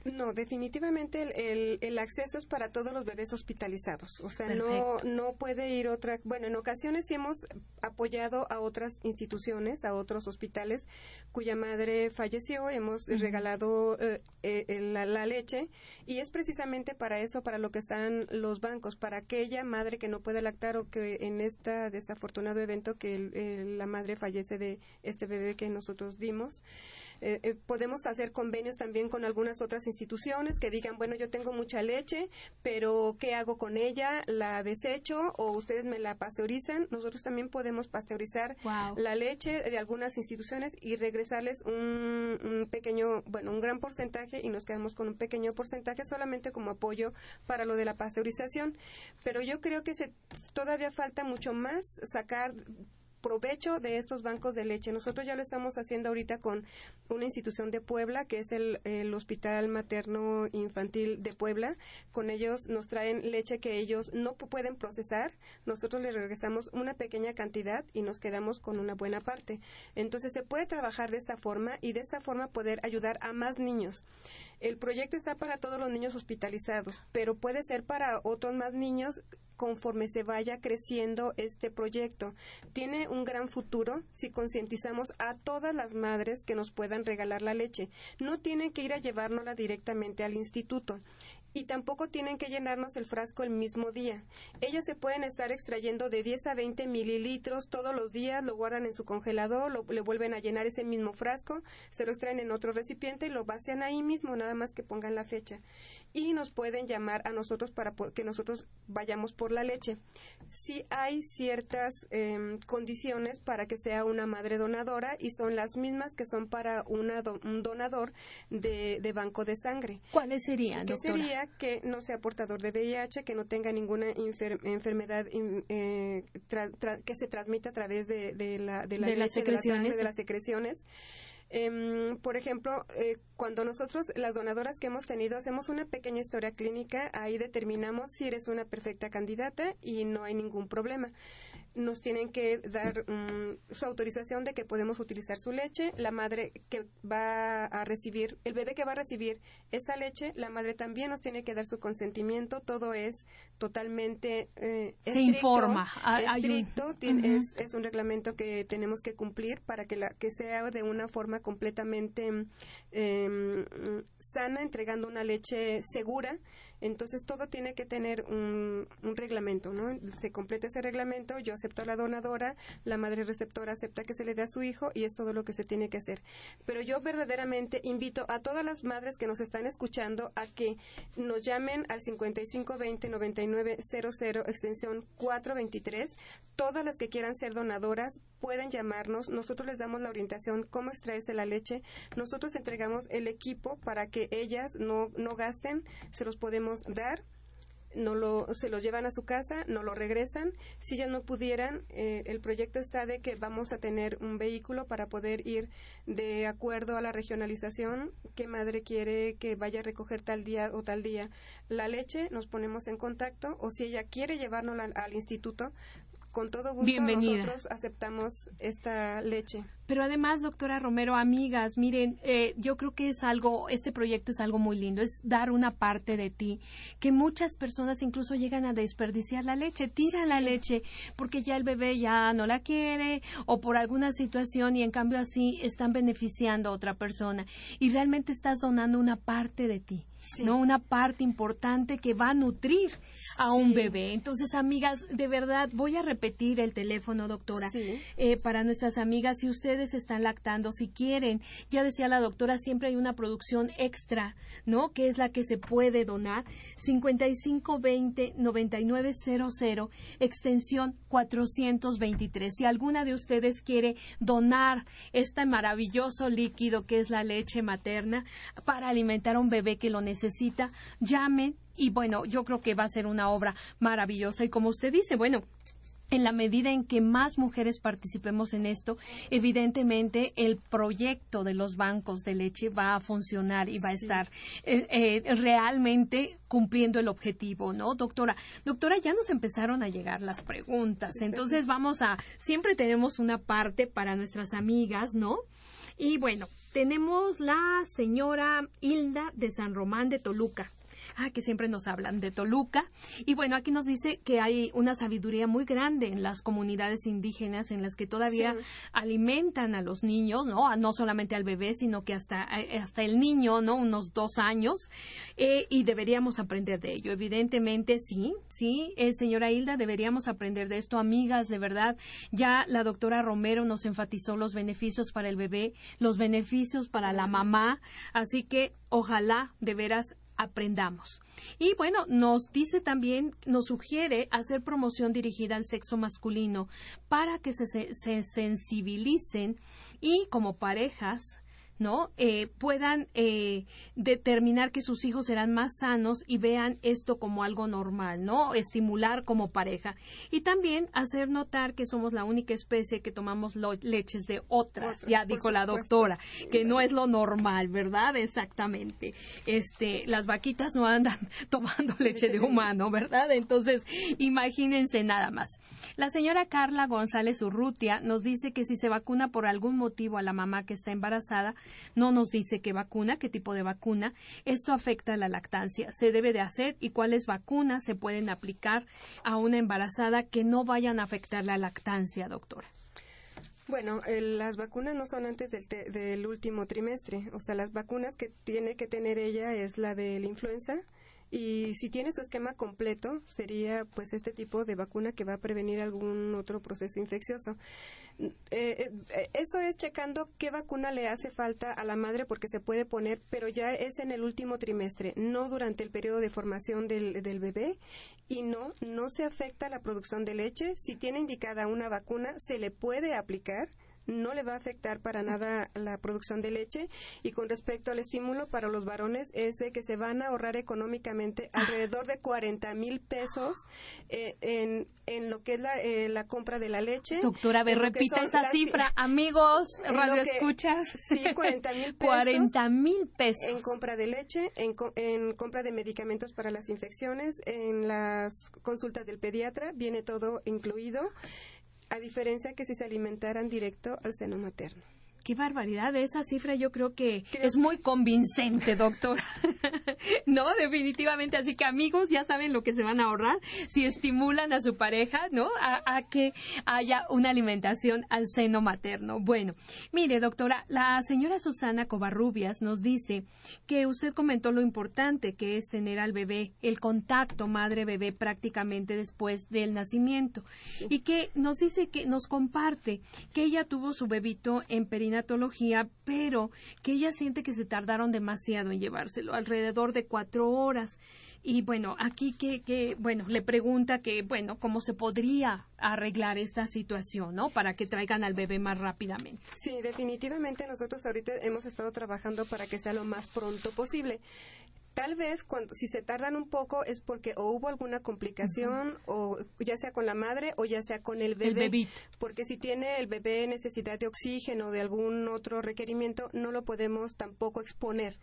S3: No, definitivamente el, el, acceso es para todos los bebés hospitalizados. O sea, no, no puede ir otra. Bueno, en ocasiones sí hemos apoyado a otras instituciones, a otros hospitales cuya madre falleció. Hemos regalado eh, eh, la, leche y es precisamente para eso, para lo que están los bancos, para aquella madre que no puede lactar o que en este desafortunado evento que la madre fallece de este bebé que nosotros dimos. Eh, podemos hacer convenios también con algunas otras instituciones que digan, bueno, yo tengo mucha leche, pero ¿qué hago con ella? ¿La desecho o ustedes me la pasteurizan? Nosotros también podemos pasteurizar la leche de algunas instituciones y regresarles un, pequeño, bueno, un gran porcentaje y nos quedamos con un pequeño porcentaje solamente como apoyo para lo de la pasteurización. Pero yo creo que se, todavía falta mucho más sacar provecho de estos bancos de leche. Nosotros ya lo estamos haciendo ahorita con una institución de Puebla, que es el, Hospital Materno Infantil de Puebla. Con ellos nos traen leche que ellos no pueden procesar. Nosotros les regresamos una pequeña cantidad y nos quedamos con una buena parte. Entonces se puede trabajar de esta forma y de esta forma poder ayudar a más niños. El proyecto está para todos los niños hospitalizados, pero puede ser para otros más niños conforme se vaya creciendo este proyecto. Tiene un gran futuro si concientizamos a todas las madres que nos puedan regalar la leche. No tienen que ir a llevárnosla directamente al instituto y tampoco tienen que llenarnos el frasco el mismo día. Ellas se pueden estar extrayendo de 10 a 20 mililitros todos los días, lo guardan en su congelador, lo, le vuelven a llenar ese mismo frasco, se lo extraen en otro recipiente y lo vacían ahí mismo, nada más que pongan la fecha. Y nos pueden llamar a nosotros para que nosotros vayamos por la leche. Si hay ciertas em, condiciones para que sea una madre donadora y son las mismas que son para una un donador de, banco de sangre.
S2: ¿Cuáles serían?
S3: ¿Qué sería que no sea portador de VIH, que no tenga ninguna enfermedad eh, que se transmita a través de, la, de, las secreciones. de las secreciones. Em, por ejemplo, eh, cuando nosotros, las donadoras que hemos tenido, hacemos una pequeña historia clínica, ahí determinamos si eres una perfecta candidata y no hay ningún problema nos tienen que dar mm, su autorización de que podemos utilizar su leche. La madre que va a recibir, el bebé que va a recibir esta leche, la madre también nos tiene que dar su consentimiento. Todo es totalmente
S2: eh, se informa.
S3: Estricto, es, es, un reglamento que tenemos que cumplir para que la que sea de una forma completamente em, sana, entregando una leche segura entonces todo tiene que tener un, reglamento, ¿no? Se completa ese reglamento, yo acepto a la donadora, la madre receptora acepta que se le dé a su hijo y es todo lo que se tiene que hacer. Pero yo verdaderamente invito a todas las madres que nos están escuchando a que nos llamen al 5520-9900 extensión 423. Todas las que quieran ser donadoras pueden llamarnos. Nosotros les damos la orientación cómo extraerse la leche. Nosotros entregamos el equipo para que ellas no, no gasten. Se los podemos dar no lo, se los llevan a su casa, no lo regresan. Si ya no pudieran, eh, el proyecto está de que vamos a tener un vehículo para poder ir de acuerdo a la regionalización, qué madre quiere que vaya a recoger tal día o tal día la leche, nos ponemos en contacto, o si ella quiere llevárnosla al instituto, con todo gusto nosotros aceptamos esta leche.
S2: Pero además, doctora Romero, amigas, miren, eh, yo creo que es algo, este proyecto es algo muy lindo, es dar una parte de ti, que muchas personas incluso llegan a desperdiciar la leche, tiran la leche porque ya el bebé ya no la quiere o por alguna situación y en cambio así están beneficiando a otra persona y realmente estás donando una parte de ti. ¿no? Una parte importante que va a nutrir a un bebé. Entonces, amigas, de verdad, voy a repetir el teléfono, doctora, eh, para nuestras amigas. Si ustedes están lactando, si quieren, ya decía la doctora, siempre hay una producción extra, ¿no? Que es la que se puede donar. 5520-9900, extensión 423. Si alguna de ustedes quiere donar este maravilloso líquido que es la leche materna para alimentar a un bebé que lo necesita, necesita, llamen y bueno, yo creo que va a ser una obra maravillosa y como usted dice, bueno, en la medida en que más mujeres participemos en esto, evidentemente el proyecto de los bancos de leche va a funcionar y va a estar eh, eh, realmente cumpliendo el objetivo, ¿no, doctora? Doctora, ya nos empezaron a llegar las preguntas, entonces vamos a, siempre tenemos una parte para nuestras amigas, ¿no? Y bueno, tenemos la señora Hilda de San Román de Toluca ah, que siempre nos hablan de Toluca. Y bueno, aquí nos dice que hay una sabiduría muy grande en las comunidades indígenas en las que todavía alimentan a los niños, ¿no? No solamente al bebé, sino que hasta, eh, hasta el niño, ¿no? Unos dos años. Eh, y deberíamos aprender de ello. Evidentemente, sí, sí, eh, señora Hilda, deberíamos aprender de esto. Amigas, de verdad, ya la doctora Romero nos enfatizó los beneficios para el bebé, los beneficios para la mamá. Así que ojalá de veras aprendamos. Y bueno, nos dice también, nos sugiere hacer promoción dirigida al sexo masculino para que se, se sensibilicen y como parejas ¿no? Eh, puedan eh, determinar que sus hijos serán más sanos y vean esto como algo normal, ¿no? Estimular como pareja. Y también hacer notar que somos la única especie que tomamos leches de otras, ya dijo la doctora, que no es lo normal, ¿verdad? Exactamente. Este, las vaquitas no andan (laughs) tomando leche, de humano, ¿verdad? Entonces, imagínense nada más. La señora Carla González Urrutia nos dice que si se vacuna por algún motivo a la mamá que está embarazada, no nos dice qué vacuna, qué tipo de vacuna. Esto afecta a la lactancia. Se debe de hacer y cuáles vacunas se pueden aplicar a una embarazada que no vayan a afectar la lactancia, doctora.
S3: Bueno, las vacunas no son antes del, del último trimestre. O sea, las vacunas que tiene que tener ella es la de la influenza, y si tiene su esquema completo, sería pues este tipo de vacuna que va a prevenir algún otro proceso infeccioso. Eh, eh, esto es checando qué vacuna le hace falta a la madre porque se puede poner, pero ya es en el último trimestre, no durante el periodo de formación del, del bebé y no, no se afecta la producción de leche. Si tiene indicada una vacuna, se le puede aplicar no le va a afectar para nada la producción de leche y con respecto al estímulo para los varones es de que se van a ahorrar económicamente ah. alrededor de 40 mil pesos eh, en, en lo que es la, eh, la compra de la leche.
S2: Doctora, a ver, repita esa cifra. (laughs) Amigos, radio escuchas.
S3: Sí, 40 mil (laughs) pesos.
S2: 40 mil pesos.
S3: En compra de leche, en, en compra de medicamentos para las infecciones, en las consultas del pediatra, viene todo incluido a diferencia que si se alimentaran directo al seno materno.
S2: Qué barbaridad, esa cifra yo creo que es muy convincente, doctora. (laughs) no, definitivamente. Así que amigos, ya saben lo que se van a ahorrar si estimulan a su pareja, ¿no? A, que haya una alimentación al seno materno. Bueno, mire, doctora, la señora Susana Covarrubias nos dice que usted comentó lo importante que es tener al bebé, el contacto madre-bebé prácticamente después del nacimiento. Y que nos dice que nos comparte que ella tuvo su bebito en perinatal pero que ella siente que se tardaron demasiado en llevárselo, alrededor de cuatro horas. Y bueno, aquí que, que, bueno, le pregunta que, bueno, cómo se podría arreglar esta situación, ¿no? Para que traigan al bebé más rápidamente.
S3: Sí, definitivamente nosotros ahorita hemos estado trabajando para que sea lo más pronto posible. Tal vez cuando, si se tardan un poco es porque o hubo alguna complicación o ya sea con la madre o ya sea con el bebé.
S2: El bebito.
S3: Porque si tiene el bebé necesidad de oxígeno o de algún otro requerimiento, no lo podemos tampoco exponer.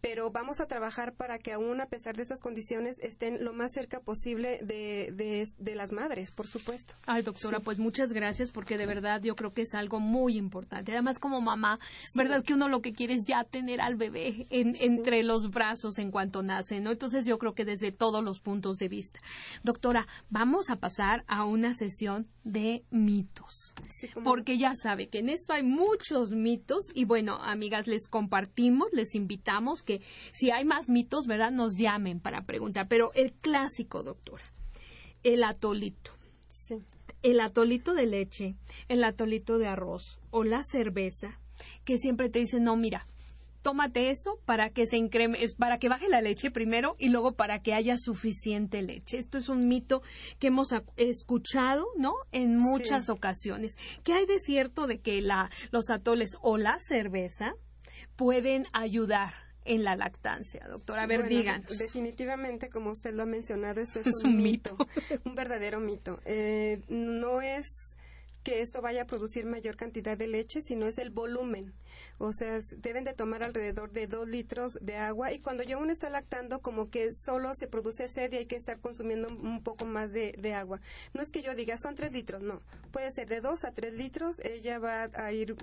S3: Pero vamos a trabajar para que aún a pesar de esas condiciones estén lo más cerca posible de, de, de las madres, por supuesto.
S2: Ay, doctora, pues muchas gracias porque de verdad yo creo que es algo muy importante. Además, como mamá, ¿verdad? Que uno lo que quiere es ya tener al bebé en, entre los brazos en cuanto nace, ¿no? Entonces yo creo que desde todos los puntos de vista. Doctora, vamos a pasar a una sesión de mitos. porque ya sabe que en esto hay muchos mitos y bueno, amigas, les compartimos, les invitamos que si hay más mitos, ¿verdad? Nos llamen para preguntar. Pero el clásico, doctora, el atolito.
S3: Sí.
S2: El atolito de leche, el atolito de arroz o la cerveza, que siempre te dicen, no, mira, tómate eso para que se increme, para que baje la leche primero y luego para que haya suficiente leche. Esto es un mito que hemos escuchado, ¿no? En muchas
S3: Sí.
S2: ocasiones. ¿Qué hay de cierto de que la, los atoles o la cerveza pueden ayudar en la lactancia, doctora? A ver,
S3: Bueno,
S2: digan.
S3: Definitivamente, como usted lo ha mencionado, esto (laughs) es,
S2: Es
S3: un,
S2: un
S3: mito, (laughs) un verdadero mito. Eh, no es que esto vaya a producir mayor cantidad de leche, sino es el volumen. O sea, deben de tomar alrededor de dos litros de agua y cuando ya uno está lactando, como que solo se produce sed y hay que estar consumiendo un un poco más de, de agua. No es que yo diga, son tres litros, no. Puede ser de dos a tres litros, ella va a ir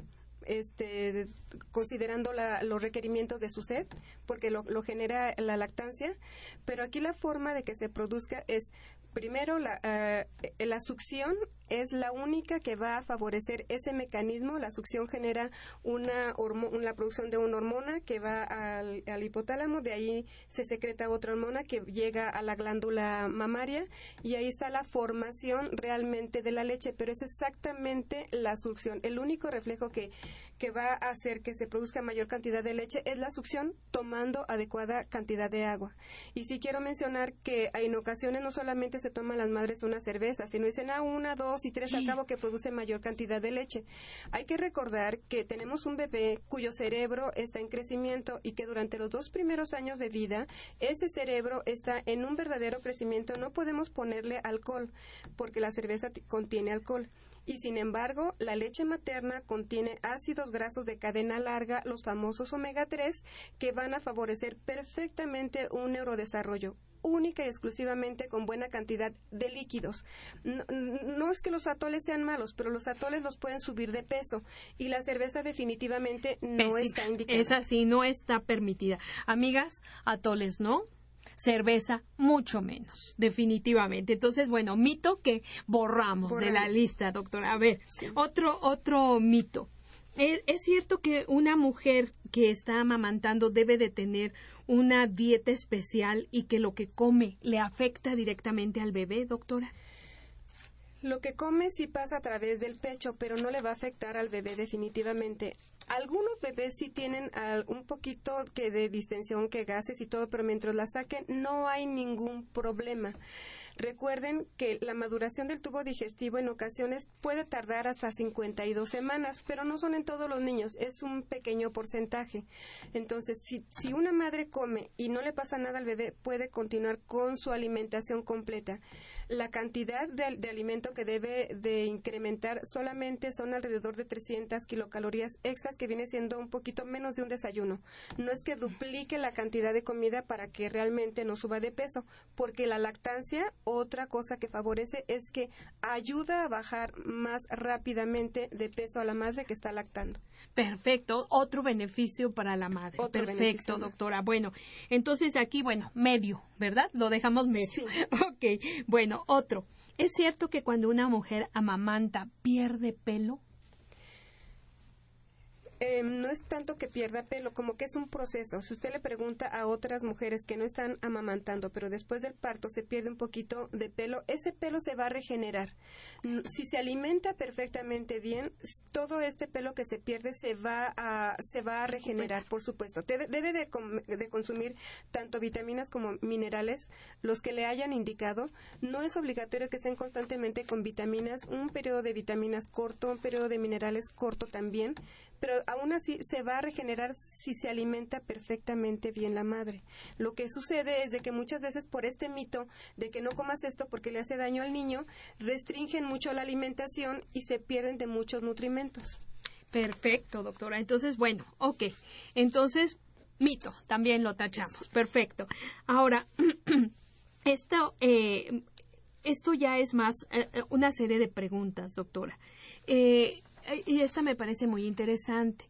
S3: este, considerando la- los requerimientos de su sed, porque lo, lo genera la lactancia, pero aquí la forma de que se produzca es, primero, la, eh, la succión es la única que va a favorecer ese mecanismo. La succión genera una la producción de una hormona que va al, hipotálamo, de ahí se secreta otra hormona que llega a la glándula mamaria y ahí está la formación realmente de la leche, pero es exactamente la succión. El único reflejo que, que va a hacer que se produzca mayor cantidad de leche es la succión tomando adecuada cantidad de agua. Y sí quiero mencionar que en ocasiones no solamente se toman las madres una cerveza, sino dicen a una, dos y tres al cabo que produce mayor cantidad de leche. Hay que recordar que tenemos un bebé cuyo cerebro está en crecimiento y que durante los dos primeros años de vida ese cerebro está en un verdadero crecimiento. No podemos ponerle alcohol porque la cerveza contiene alcohol. Y sin embargo, la leche materna contiene ácidos grasos de cadena larga, los famosos omega 3, que van a favorecer perfectamente un neurodesarrollo única y exclusivamente con buena cantidad de líquidos. No, no es que los atoles sean malos, pero los atoles los pueden subir de peso y la cerveza definitivamente no
S2: Pésima.
S3: está indicada.
S2: Esa sí, no está permitida. Amigas, atoles no. Cerveza, mucho menos, definitivamente. Entonces, bueno, mito que borramos, de la lista, doctora. A ver, otro, otro mito. ¿Es, es cierto que una mujer que está amamantando debe de tener una dieta especial y que lo que come le afecta directamente al bebé, doctora?
S3: Lo que come sí pasa a través del pecho, pero no le va a afectar al bebé definitivamente. Algunos bebés sí tienen un poquito que de distensión, que gases y todo, pero mientras la saquen no hay ningún problema. Recuerden que la maduración del tubo digestivo en ocasiones puede tardar hasta 52 semanas, pero no son en todos los niños, es un pequeño porcentaje. Entonces, si, si una madre come y no le pasa nada al bebé, puede continuar con su alimentación completa. La cantidad de, de alimento que debe de incrementar solamente son alrededor de 300 kilocalorías extras, que viene siendo un poquito menos de un desayuno. No es que duplique la cantidad de comida para que realmente no suba de peso, porque la lactancia, otra cosa que favorece es que ayuda a bajar más rápidamente de peso a la madre que está lactando.
S2: Perfecto, otro beneficio para la madre.
S3: Otro
S2: Perfecto, doctora. Bueno, entonces aquí, bueno, medio, ¿verdad? Lo dejamos medio.
S3: Sí. (laughs)
S2: Ok, bueno, otro. ¿Es cierto que cuando una mujer amamanta pierde pelo?
S3: Eh, no es tanto que pierda pelo, como que es un proceso. Si usted le pregunta a otras mujeres que no están amamantando, pero después del parto se pierde un poquito de pelo, ese pelo se va a regenerar. Mm, Si se alimenta perfectamente bien, todo este pelo que se pierde se va a, se va a regenerar, por supuesto. Debe, debe de, de consumir tanto vitaminas como minerales, los que le hayan indicado. No es obligatorio que estén constantemente con vitaminas, un periodo de vitaminas corto, un periodo de minerales corto también, pero aún así se va a regenerar si se alimenta perfectamente bien la madre. Lo que sucede es de que muchas veces por este mito de que no comas esto porque le hace daño al niño, restringen mucho la alimentación y se pierden de muchos nutrimentos.
S2: Perfecto, doctora. Entonces, bueno, ok. Entonces, mito, también lo tachamos. Perfecto. Ahora, (clears throat) esto, eh, esto ya es más eh, eh, una serie de preguntas, doctora. Y esta me parece muy interesante.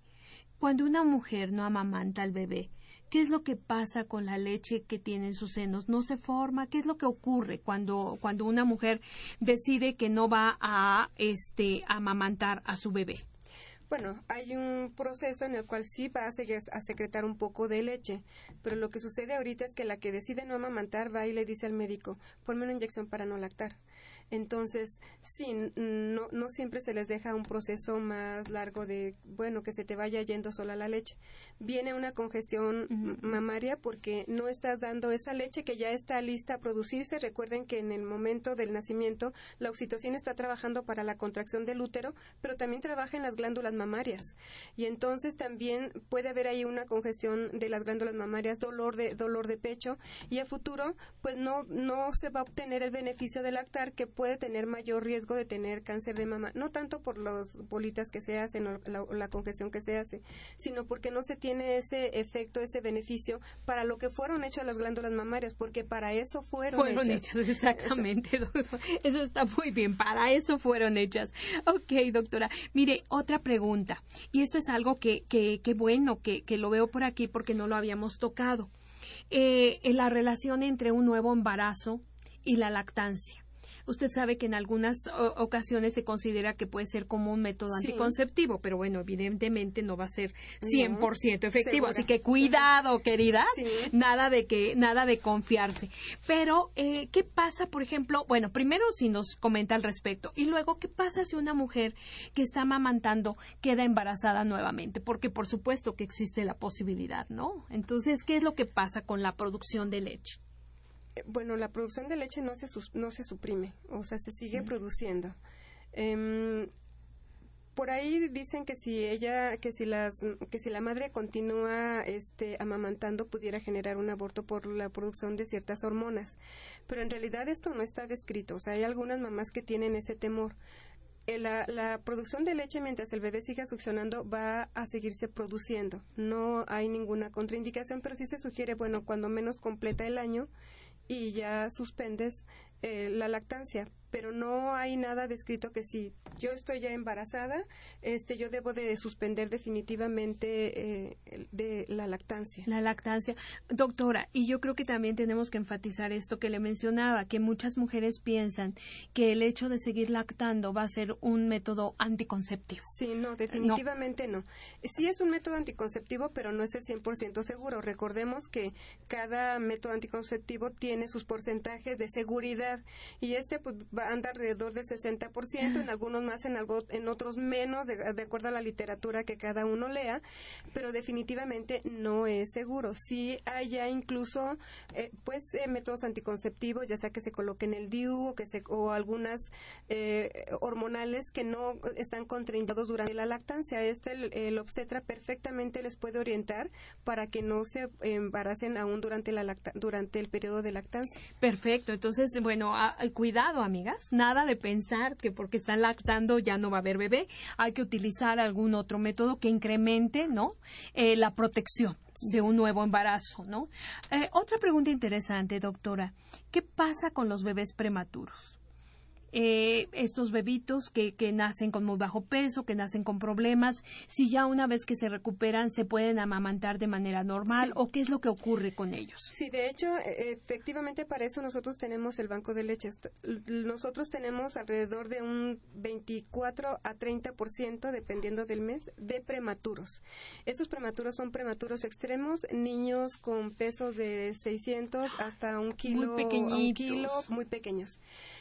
S2: Cuando una mujer no amamanta al bebé, ¿Qué es lo que pasa con la leche que tiene en sus senos? ¿No se forma? ¿Qué es lo que ocurre cuando, cuando una mujer decide que no va a este, amamantar a su bebé?
S3: Bueno, hay un proceso en el cual sí va a, a, secretar un poco de leche, pero lo que sucede ahorita es que la que decide no amamantar va y le dice al médico, ponme una inyección para no lactar. Entonces, sí, no, no siempre se les deja un proceso más largo de, bueno, que se te vaya yendo sola la leche. Viene una congestión mamaria porque no estás dando esa leche que ya está lista a producirse. Recuerden que en el momento del nacimiento la oxitocina está trabajando para la contracción del útero, pero también trabaja en las glándulas mamarias. Y entonces también puede haber ahí una congestión de las glándulas mamarias, dolor de, dolor de pecho y a futuro pues no, no se va a obtener el beneficio de lactar que puede tener mayor riesgo de tener cáncer de mama, no tanto por las bolitas que se hacen o la, congestión que se hace, sino porque no se tiene ese efecto, ese beneficio para lo que fueron hechas las glándulas mamarias, porque para eso fueron,
S2: fueron hechas. exactamente, doctor. Eso está muy bien, para eso fueron hechas. Ok, doctora. Mire, otra pregunta, y esto es algo que, que, que bueno, que, que lo veo por aquí porque no lo habíamos tocado. Eh, en la relación entre un nuevo embarazo y la lactancia. Usted sabe que en algunas ocasiones se considera que puede ser como un método anticonceptivo, pero bueno, evidentemente no va a ser 100% efectivo, así que cuidado, queridas, nada de que nada de confiarse. Pero eh, ¿qué pasa, por ejemplo? Bueno, primero si nos comenta al respecto y luego qué pasa si una mujer que está amamantando queda embarazada nuevamente, porque por supuesto que existe la posibilidad, ¿no? Entonces, ¿qué es lo que pasa con la producción de leche?
S3: Bueno, la producción de leche no se, no se suprime, o sea, se sigue produciendo. Em, por ahí dicen que si ella, que si las, que si la madre continúa este, amamantando pudiera generar un aborto por la producción de ciertas hormonas, pero en realidad esto no está descrito. O sea, hay algunas mamás que tienen ese temor. Eh, la, la, producción de leche mientras el bebé siga succionando va a seguirse produciendo. No hay ninguna contraindicación, pero sí se sugiere, bueno, cuando menos completa el año, y ya suspendes eh, la lactancia, pero no hay nada descrito que si yo estoy ya embarazada, este, yo debo de suspender definitivamente eh, de la lactancia.
S2: La lactancia, doctora, y yo creo que también tenemos que enfatizar esto que le mencionaba, que muchas mujeres piensan que el hecho de seguir lactando va a ser un método anticonceptivo.
S3: Sí, no, definitivamente no. Sí es un método anticonceptivo, pero no es el 100% seguro. Recordemos que cada método anticonceptivo tiene sus porcentajes de seguridad y este pues anda alrededor del 60%, en algunos más, en, algo, en otros menos, de, acuerdo a la literatura que cada uno lea, pero definitivamente no es seguro. Sí hay ya incluso eh, pues eh, métodos anticonceptivos, ya sea que se coloquen el DIU o, que se, o algunas eh, hormonales que no están contraindicados durante la lactancia. Este el, obstetra perfectamente les puede orientar para que no se embaracen aún durante la durante el periodo de lactancia.
S2: Perfecto. Entonces, bueno, bueno, cuidado, nada de pensar que porque están lactando ya no va a haber bebé. Hay que utilizar algún otro método que incremente, ¿no? Eh, la protección de un nuevo embarazo, ¿no? Eh, otra pregunta interesante, doctora. ¿Qué pasa con los bebés prematuros? Eh, estos bebitos que, que, nacen con muy bajo peso, que nacen con problemas, si ya una vez que se recuperan se pueden amamantar de manera normal o qué es lo que ocurre con ellos.
S3: Sí, de hecho, e, efectivamente para eso nosotros tenemos el banco de leche. Nosotros tenemos alrededor de un 24 a 30%, dependiendo del mes, de prematuros. Estos prematuros son prematuros extremos, niños con peso de 600 hasta un kilo,
S2: muy
S3: un kilo muy pequeños.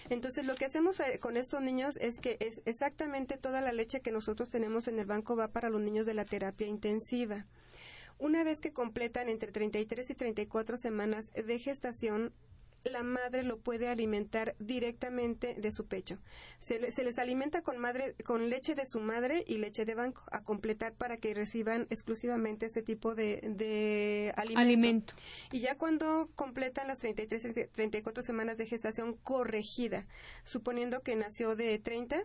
S3: Entonces, lo que hacemos eh, con estos niños es que es exactamente toda la leche que nosotros tenemos en el banco va para los niños de la terapia intensiva. Una vez que completan entre 33 y 34 semanas de gestación, la madre lo puede alimentar directamente de su pecho. Se, les alimenta con, madre, con leche de su madre y leche de banco a completar para que reciban exclusivamente este tipo de, de alimento. Y ya cuando completan las 33, 34 semanas de gestación corregida, suponiendo que nació de 30,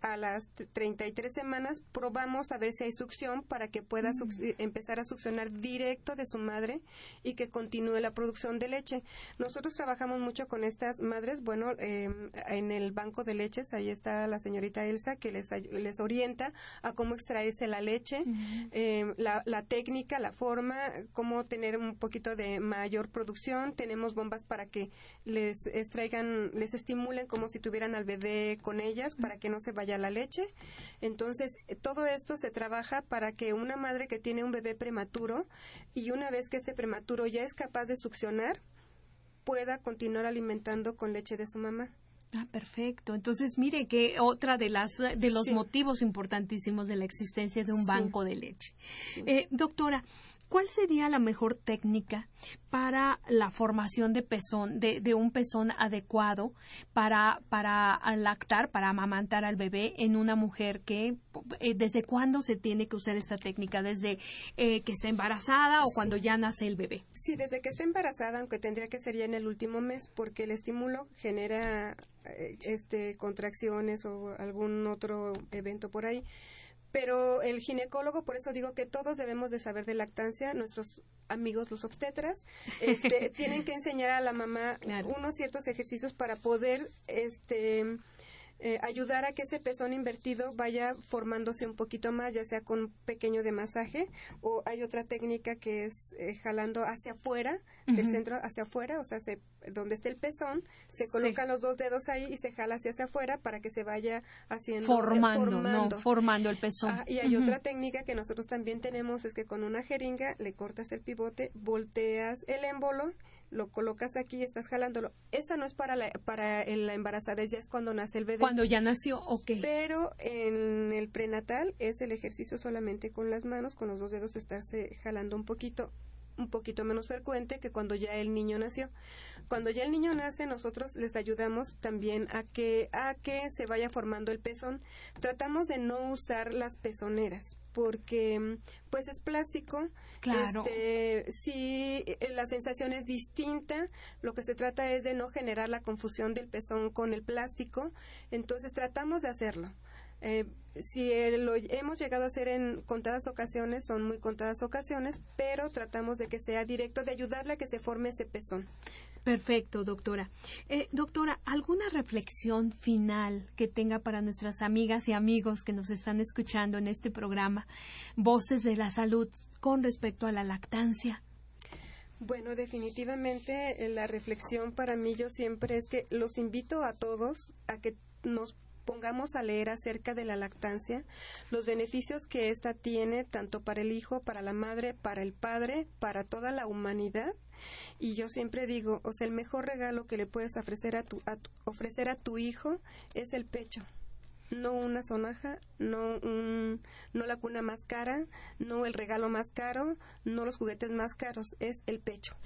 S3: a las 33 semanas probamos a ver si hay succión para que pueda mm. eh, empezar a succionar directo de su madre y que continúe la producción de leche. Nosotros trabajamos mucho con estas madres. Bueno, em, en el banco de leches, ahí está la señorita Elsa que les, les orienta a cómo extraerse la leche, em, la, la técnica, la forma, cómo tener un poquito de mayor producción. Tenemos bombas para que les extraigan, les estimulen como si tuvieran al bebé con ellas para que no se vaya la leche. Entonces, todo esto se trabaja para que una madre que tiene un bebé prematuro y una vez que este prematuro ya es capaz de succionar, pueda continuar alimentando con leche de su mamá.
S2: Ah, perfecto. Entonces, mire que otra de las de los motivos importantísimos de la existencia de un banco de leche. Eh, doctora, ¿cuál sería la mejor técnica para la formación de pezón, de, un pezón adecuado para, para lactar, para amamantar al bebé en una mujer que, eh, ¿desde cuándo se tiene que usar esta técnica? ¿Desde eh, que está embarazada o cuando ya nace el bebé?
S3: Sí, desde que está embarazada, aunque tendría que ser ya en el último mes, porque el estímulo genera eh, este contracciones o algún otro evento por ahí pero el ginecólogo, por eso digo que todos debemos de saber de lactancia, nuestros amigos los obstetras, este, (laughs) tienen que enseñar a la mamá unos ciertos ejercicios para poder este eh, ayudar a que ese pezón invertido vaya formándose un poquito más, ya sea con un pequeño de masaje o hay otra técnica que es eh, jalando hacia afuera, del centro hacia afuera, o sea, donde esté el pezón, se colocan los dos dedos ahí y se jala hacia, hacia afuera para que se vaya haciendo
S2: formando, formando. el pezón.
S3: Ah, y hay otra técnica que nosotros también tenemos, es que con una jeringa le cortas el pivote, volteas el émbolo lo colocas aquí y estás jalándolo. Esta no es para la, para la embarazada, ya es cuando nace el bebé.
S2: Cuando ya nació, ok.
S3: Pero en el prenatal es el ejercicio solamente con las manos, con los dos dedos, estarse jalando un poquito un poquito menos frecuente que cuando ya el niño nació. Cuando ya el niño nace, nosotros les ayudamos también a que a que se vaya formando el pezón. Tratamos de no usar las pezoneras porque pues es plástico.
S2: Claro.
S3: Este, si eh, la sensación es distinta, lo que se trata es de no generar la confusión del pezón con el plástico, entonces tratamos de hacerlo. Eh, si lo hemos llegado a hacer en contadas ocasiones, son muy contadas ocasiones, pero tratamos de que sea directo, de ayudarle a que se forme ese pezón.
S2: Perfecto, doctora. Eh, doctora, ¿alguna reflexión final que tenga para nuestras amigas y amigos que nos están escuchando en este programa, Voces de la Salud, con respecto a la lactancia?
S3: Bueno, definitivamente eh, la reflexión para mí yo siempre es que los invito a todos a que nos pongamos a leer acerca de la lactancia, los beneficios que ésta tiene tanto para el hijo, para la madre, para el padre, para toda la humanidad y yo siempre digo, o sea, el mejor regalo que le puedes ofrecer a tu, ofrecer a tu hijo es el pecho. No una sonaja, no, un, no la cuna más cara, no el regalo más caro, no los juguetes más caros, es el pecho.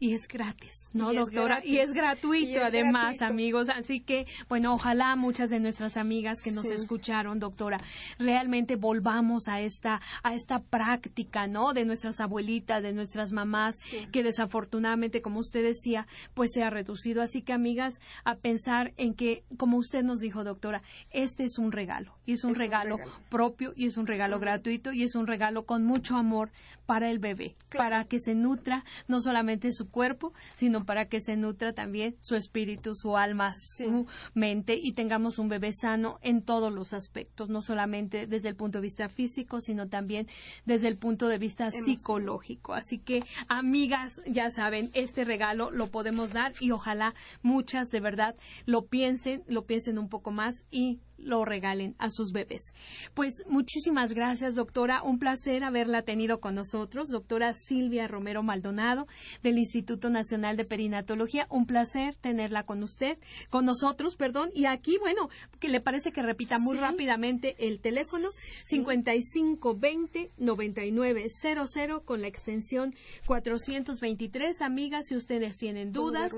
S2: Y es gratis, ¿no, doctora? y es gratuito, además, amigos. Así que, bueno, ojalá muchas de nuestras amigas que nos escucharon, doctora, realmente volvamos a esta, a esta práctica, ¿no? De nuestras abuelitas, de nuestras mamás, que desafortunadamente, como usted decía, pues se ha reducido. Así que, amigas, a pensar en que, como usted nos dijo, doctora, este es un regalo. Y es un, regalo, propio, y es un regalo gratuito, y es un regalo con mucho amor para el bebé, para que se nutra no solamente su cuerpo, sino para que se nutra también su espíritu, su alma, su mente y tengamos un bebé sano en todos los aspectos, no solamente desde el punto de vista físico, sino también desde el punto de vista psicológico. Así que, amigas, ya saben, este regalo lo podemos dar y ojalá muchas de verdad lo piensen, lo piensen un poco más y lo regalen a sus bebés. Pues muchísimas gracias, doctora. Un placer haberla tenido con nosotros, doctora Silvia Romero Maldonado, del Instituto Nacional de Perinatología. Un placer tenerla con usted, con nosotros, perdón. Y aquí, bueno, que le parece que repita muy rápidamente el teléfono 5520 9900 con la extensión 423. Amigas, si ustedes tienen dudas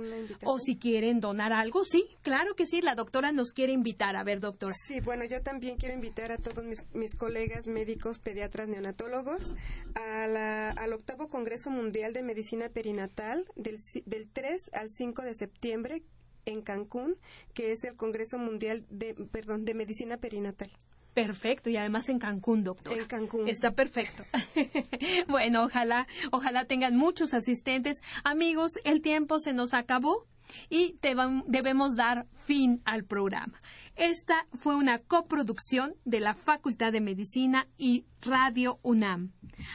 S2: o si quieren donar algo, sí, claro que sí. La doctora nos quiere invitar. A ver, doctora.
S3: Sí, bueno, yo también quiero invitar a todos mis, colegas médicos, pediatras, neonatólogos al octavo Congreso Mundial de Medicina Perinatal del, del 3 al 5 de septiembre en Cancún, que es el Congreso Mundial de, perdón, de Medicina Perinatal.
S2: Perfecto, y además en Cancún, doctor.
S3: En Cancún.
S2: Está perfecto. (laughs) bueno, ojalá, ojalá tengan muchos asistentes. Amigos, el tiempo se nos acabó y debemos dar fin al programa. Esta fue una coproducción de la Facultad de Medicina y Radio UNAM.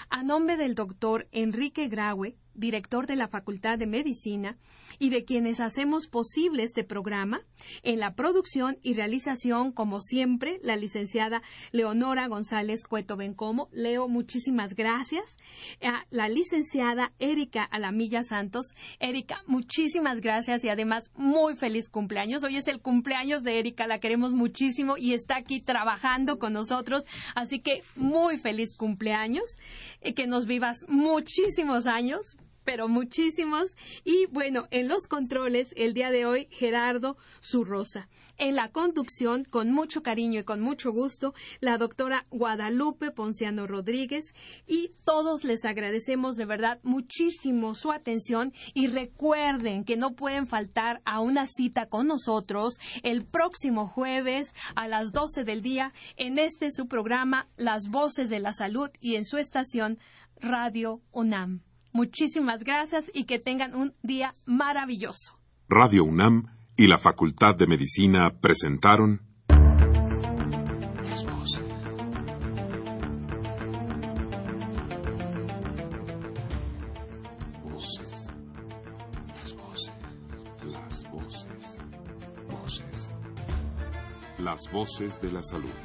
S2: A nombre del doctor Enrique Graue, director de la Facultad de Medicina, y de quienes hacemos posible este programa. En la producción y realización, como siempre, la licenciada Leonora González Cueto Bencomo. Leo, muchísimas gracias. A la licenciada Erika Alamilla Santos. Erika, muchísimas gracias y además muy feliz cumpleaños. Hoy es el cumpleaños de Erika, la queremos muchísimo y está aquí trabajando con nosotros. Así que muy feliz cumpleaños. y que nos vivas muchísimos años pero muchísimos. Y bueno, en los controles el día de hoy, Gerardo Zurrosa. En la conducción, con mucho cariño y con mucho gusto, la doctora Guadalupe Ponciano Rodríguez. Y todos les agradecemos de verdad muchísimo su atención y recuerden que no pueden faltar a una cita con nosotros el próximo jueves a las 12 del día en este su programa Las Voces de la Salud y en su estación Radio UNAM. Muchísimas gracias y que tengan un día maravilloso.
S1: Radio UNAM y la Facultad de Medicina presentaron
S4: Las voces. Las voces.
S1: las
S4: Voces.
S1: las voces de la salud.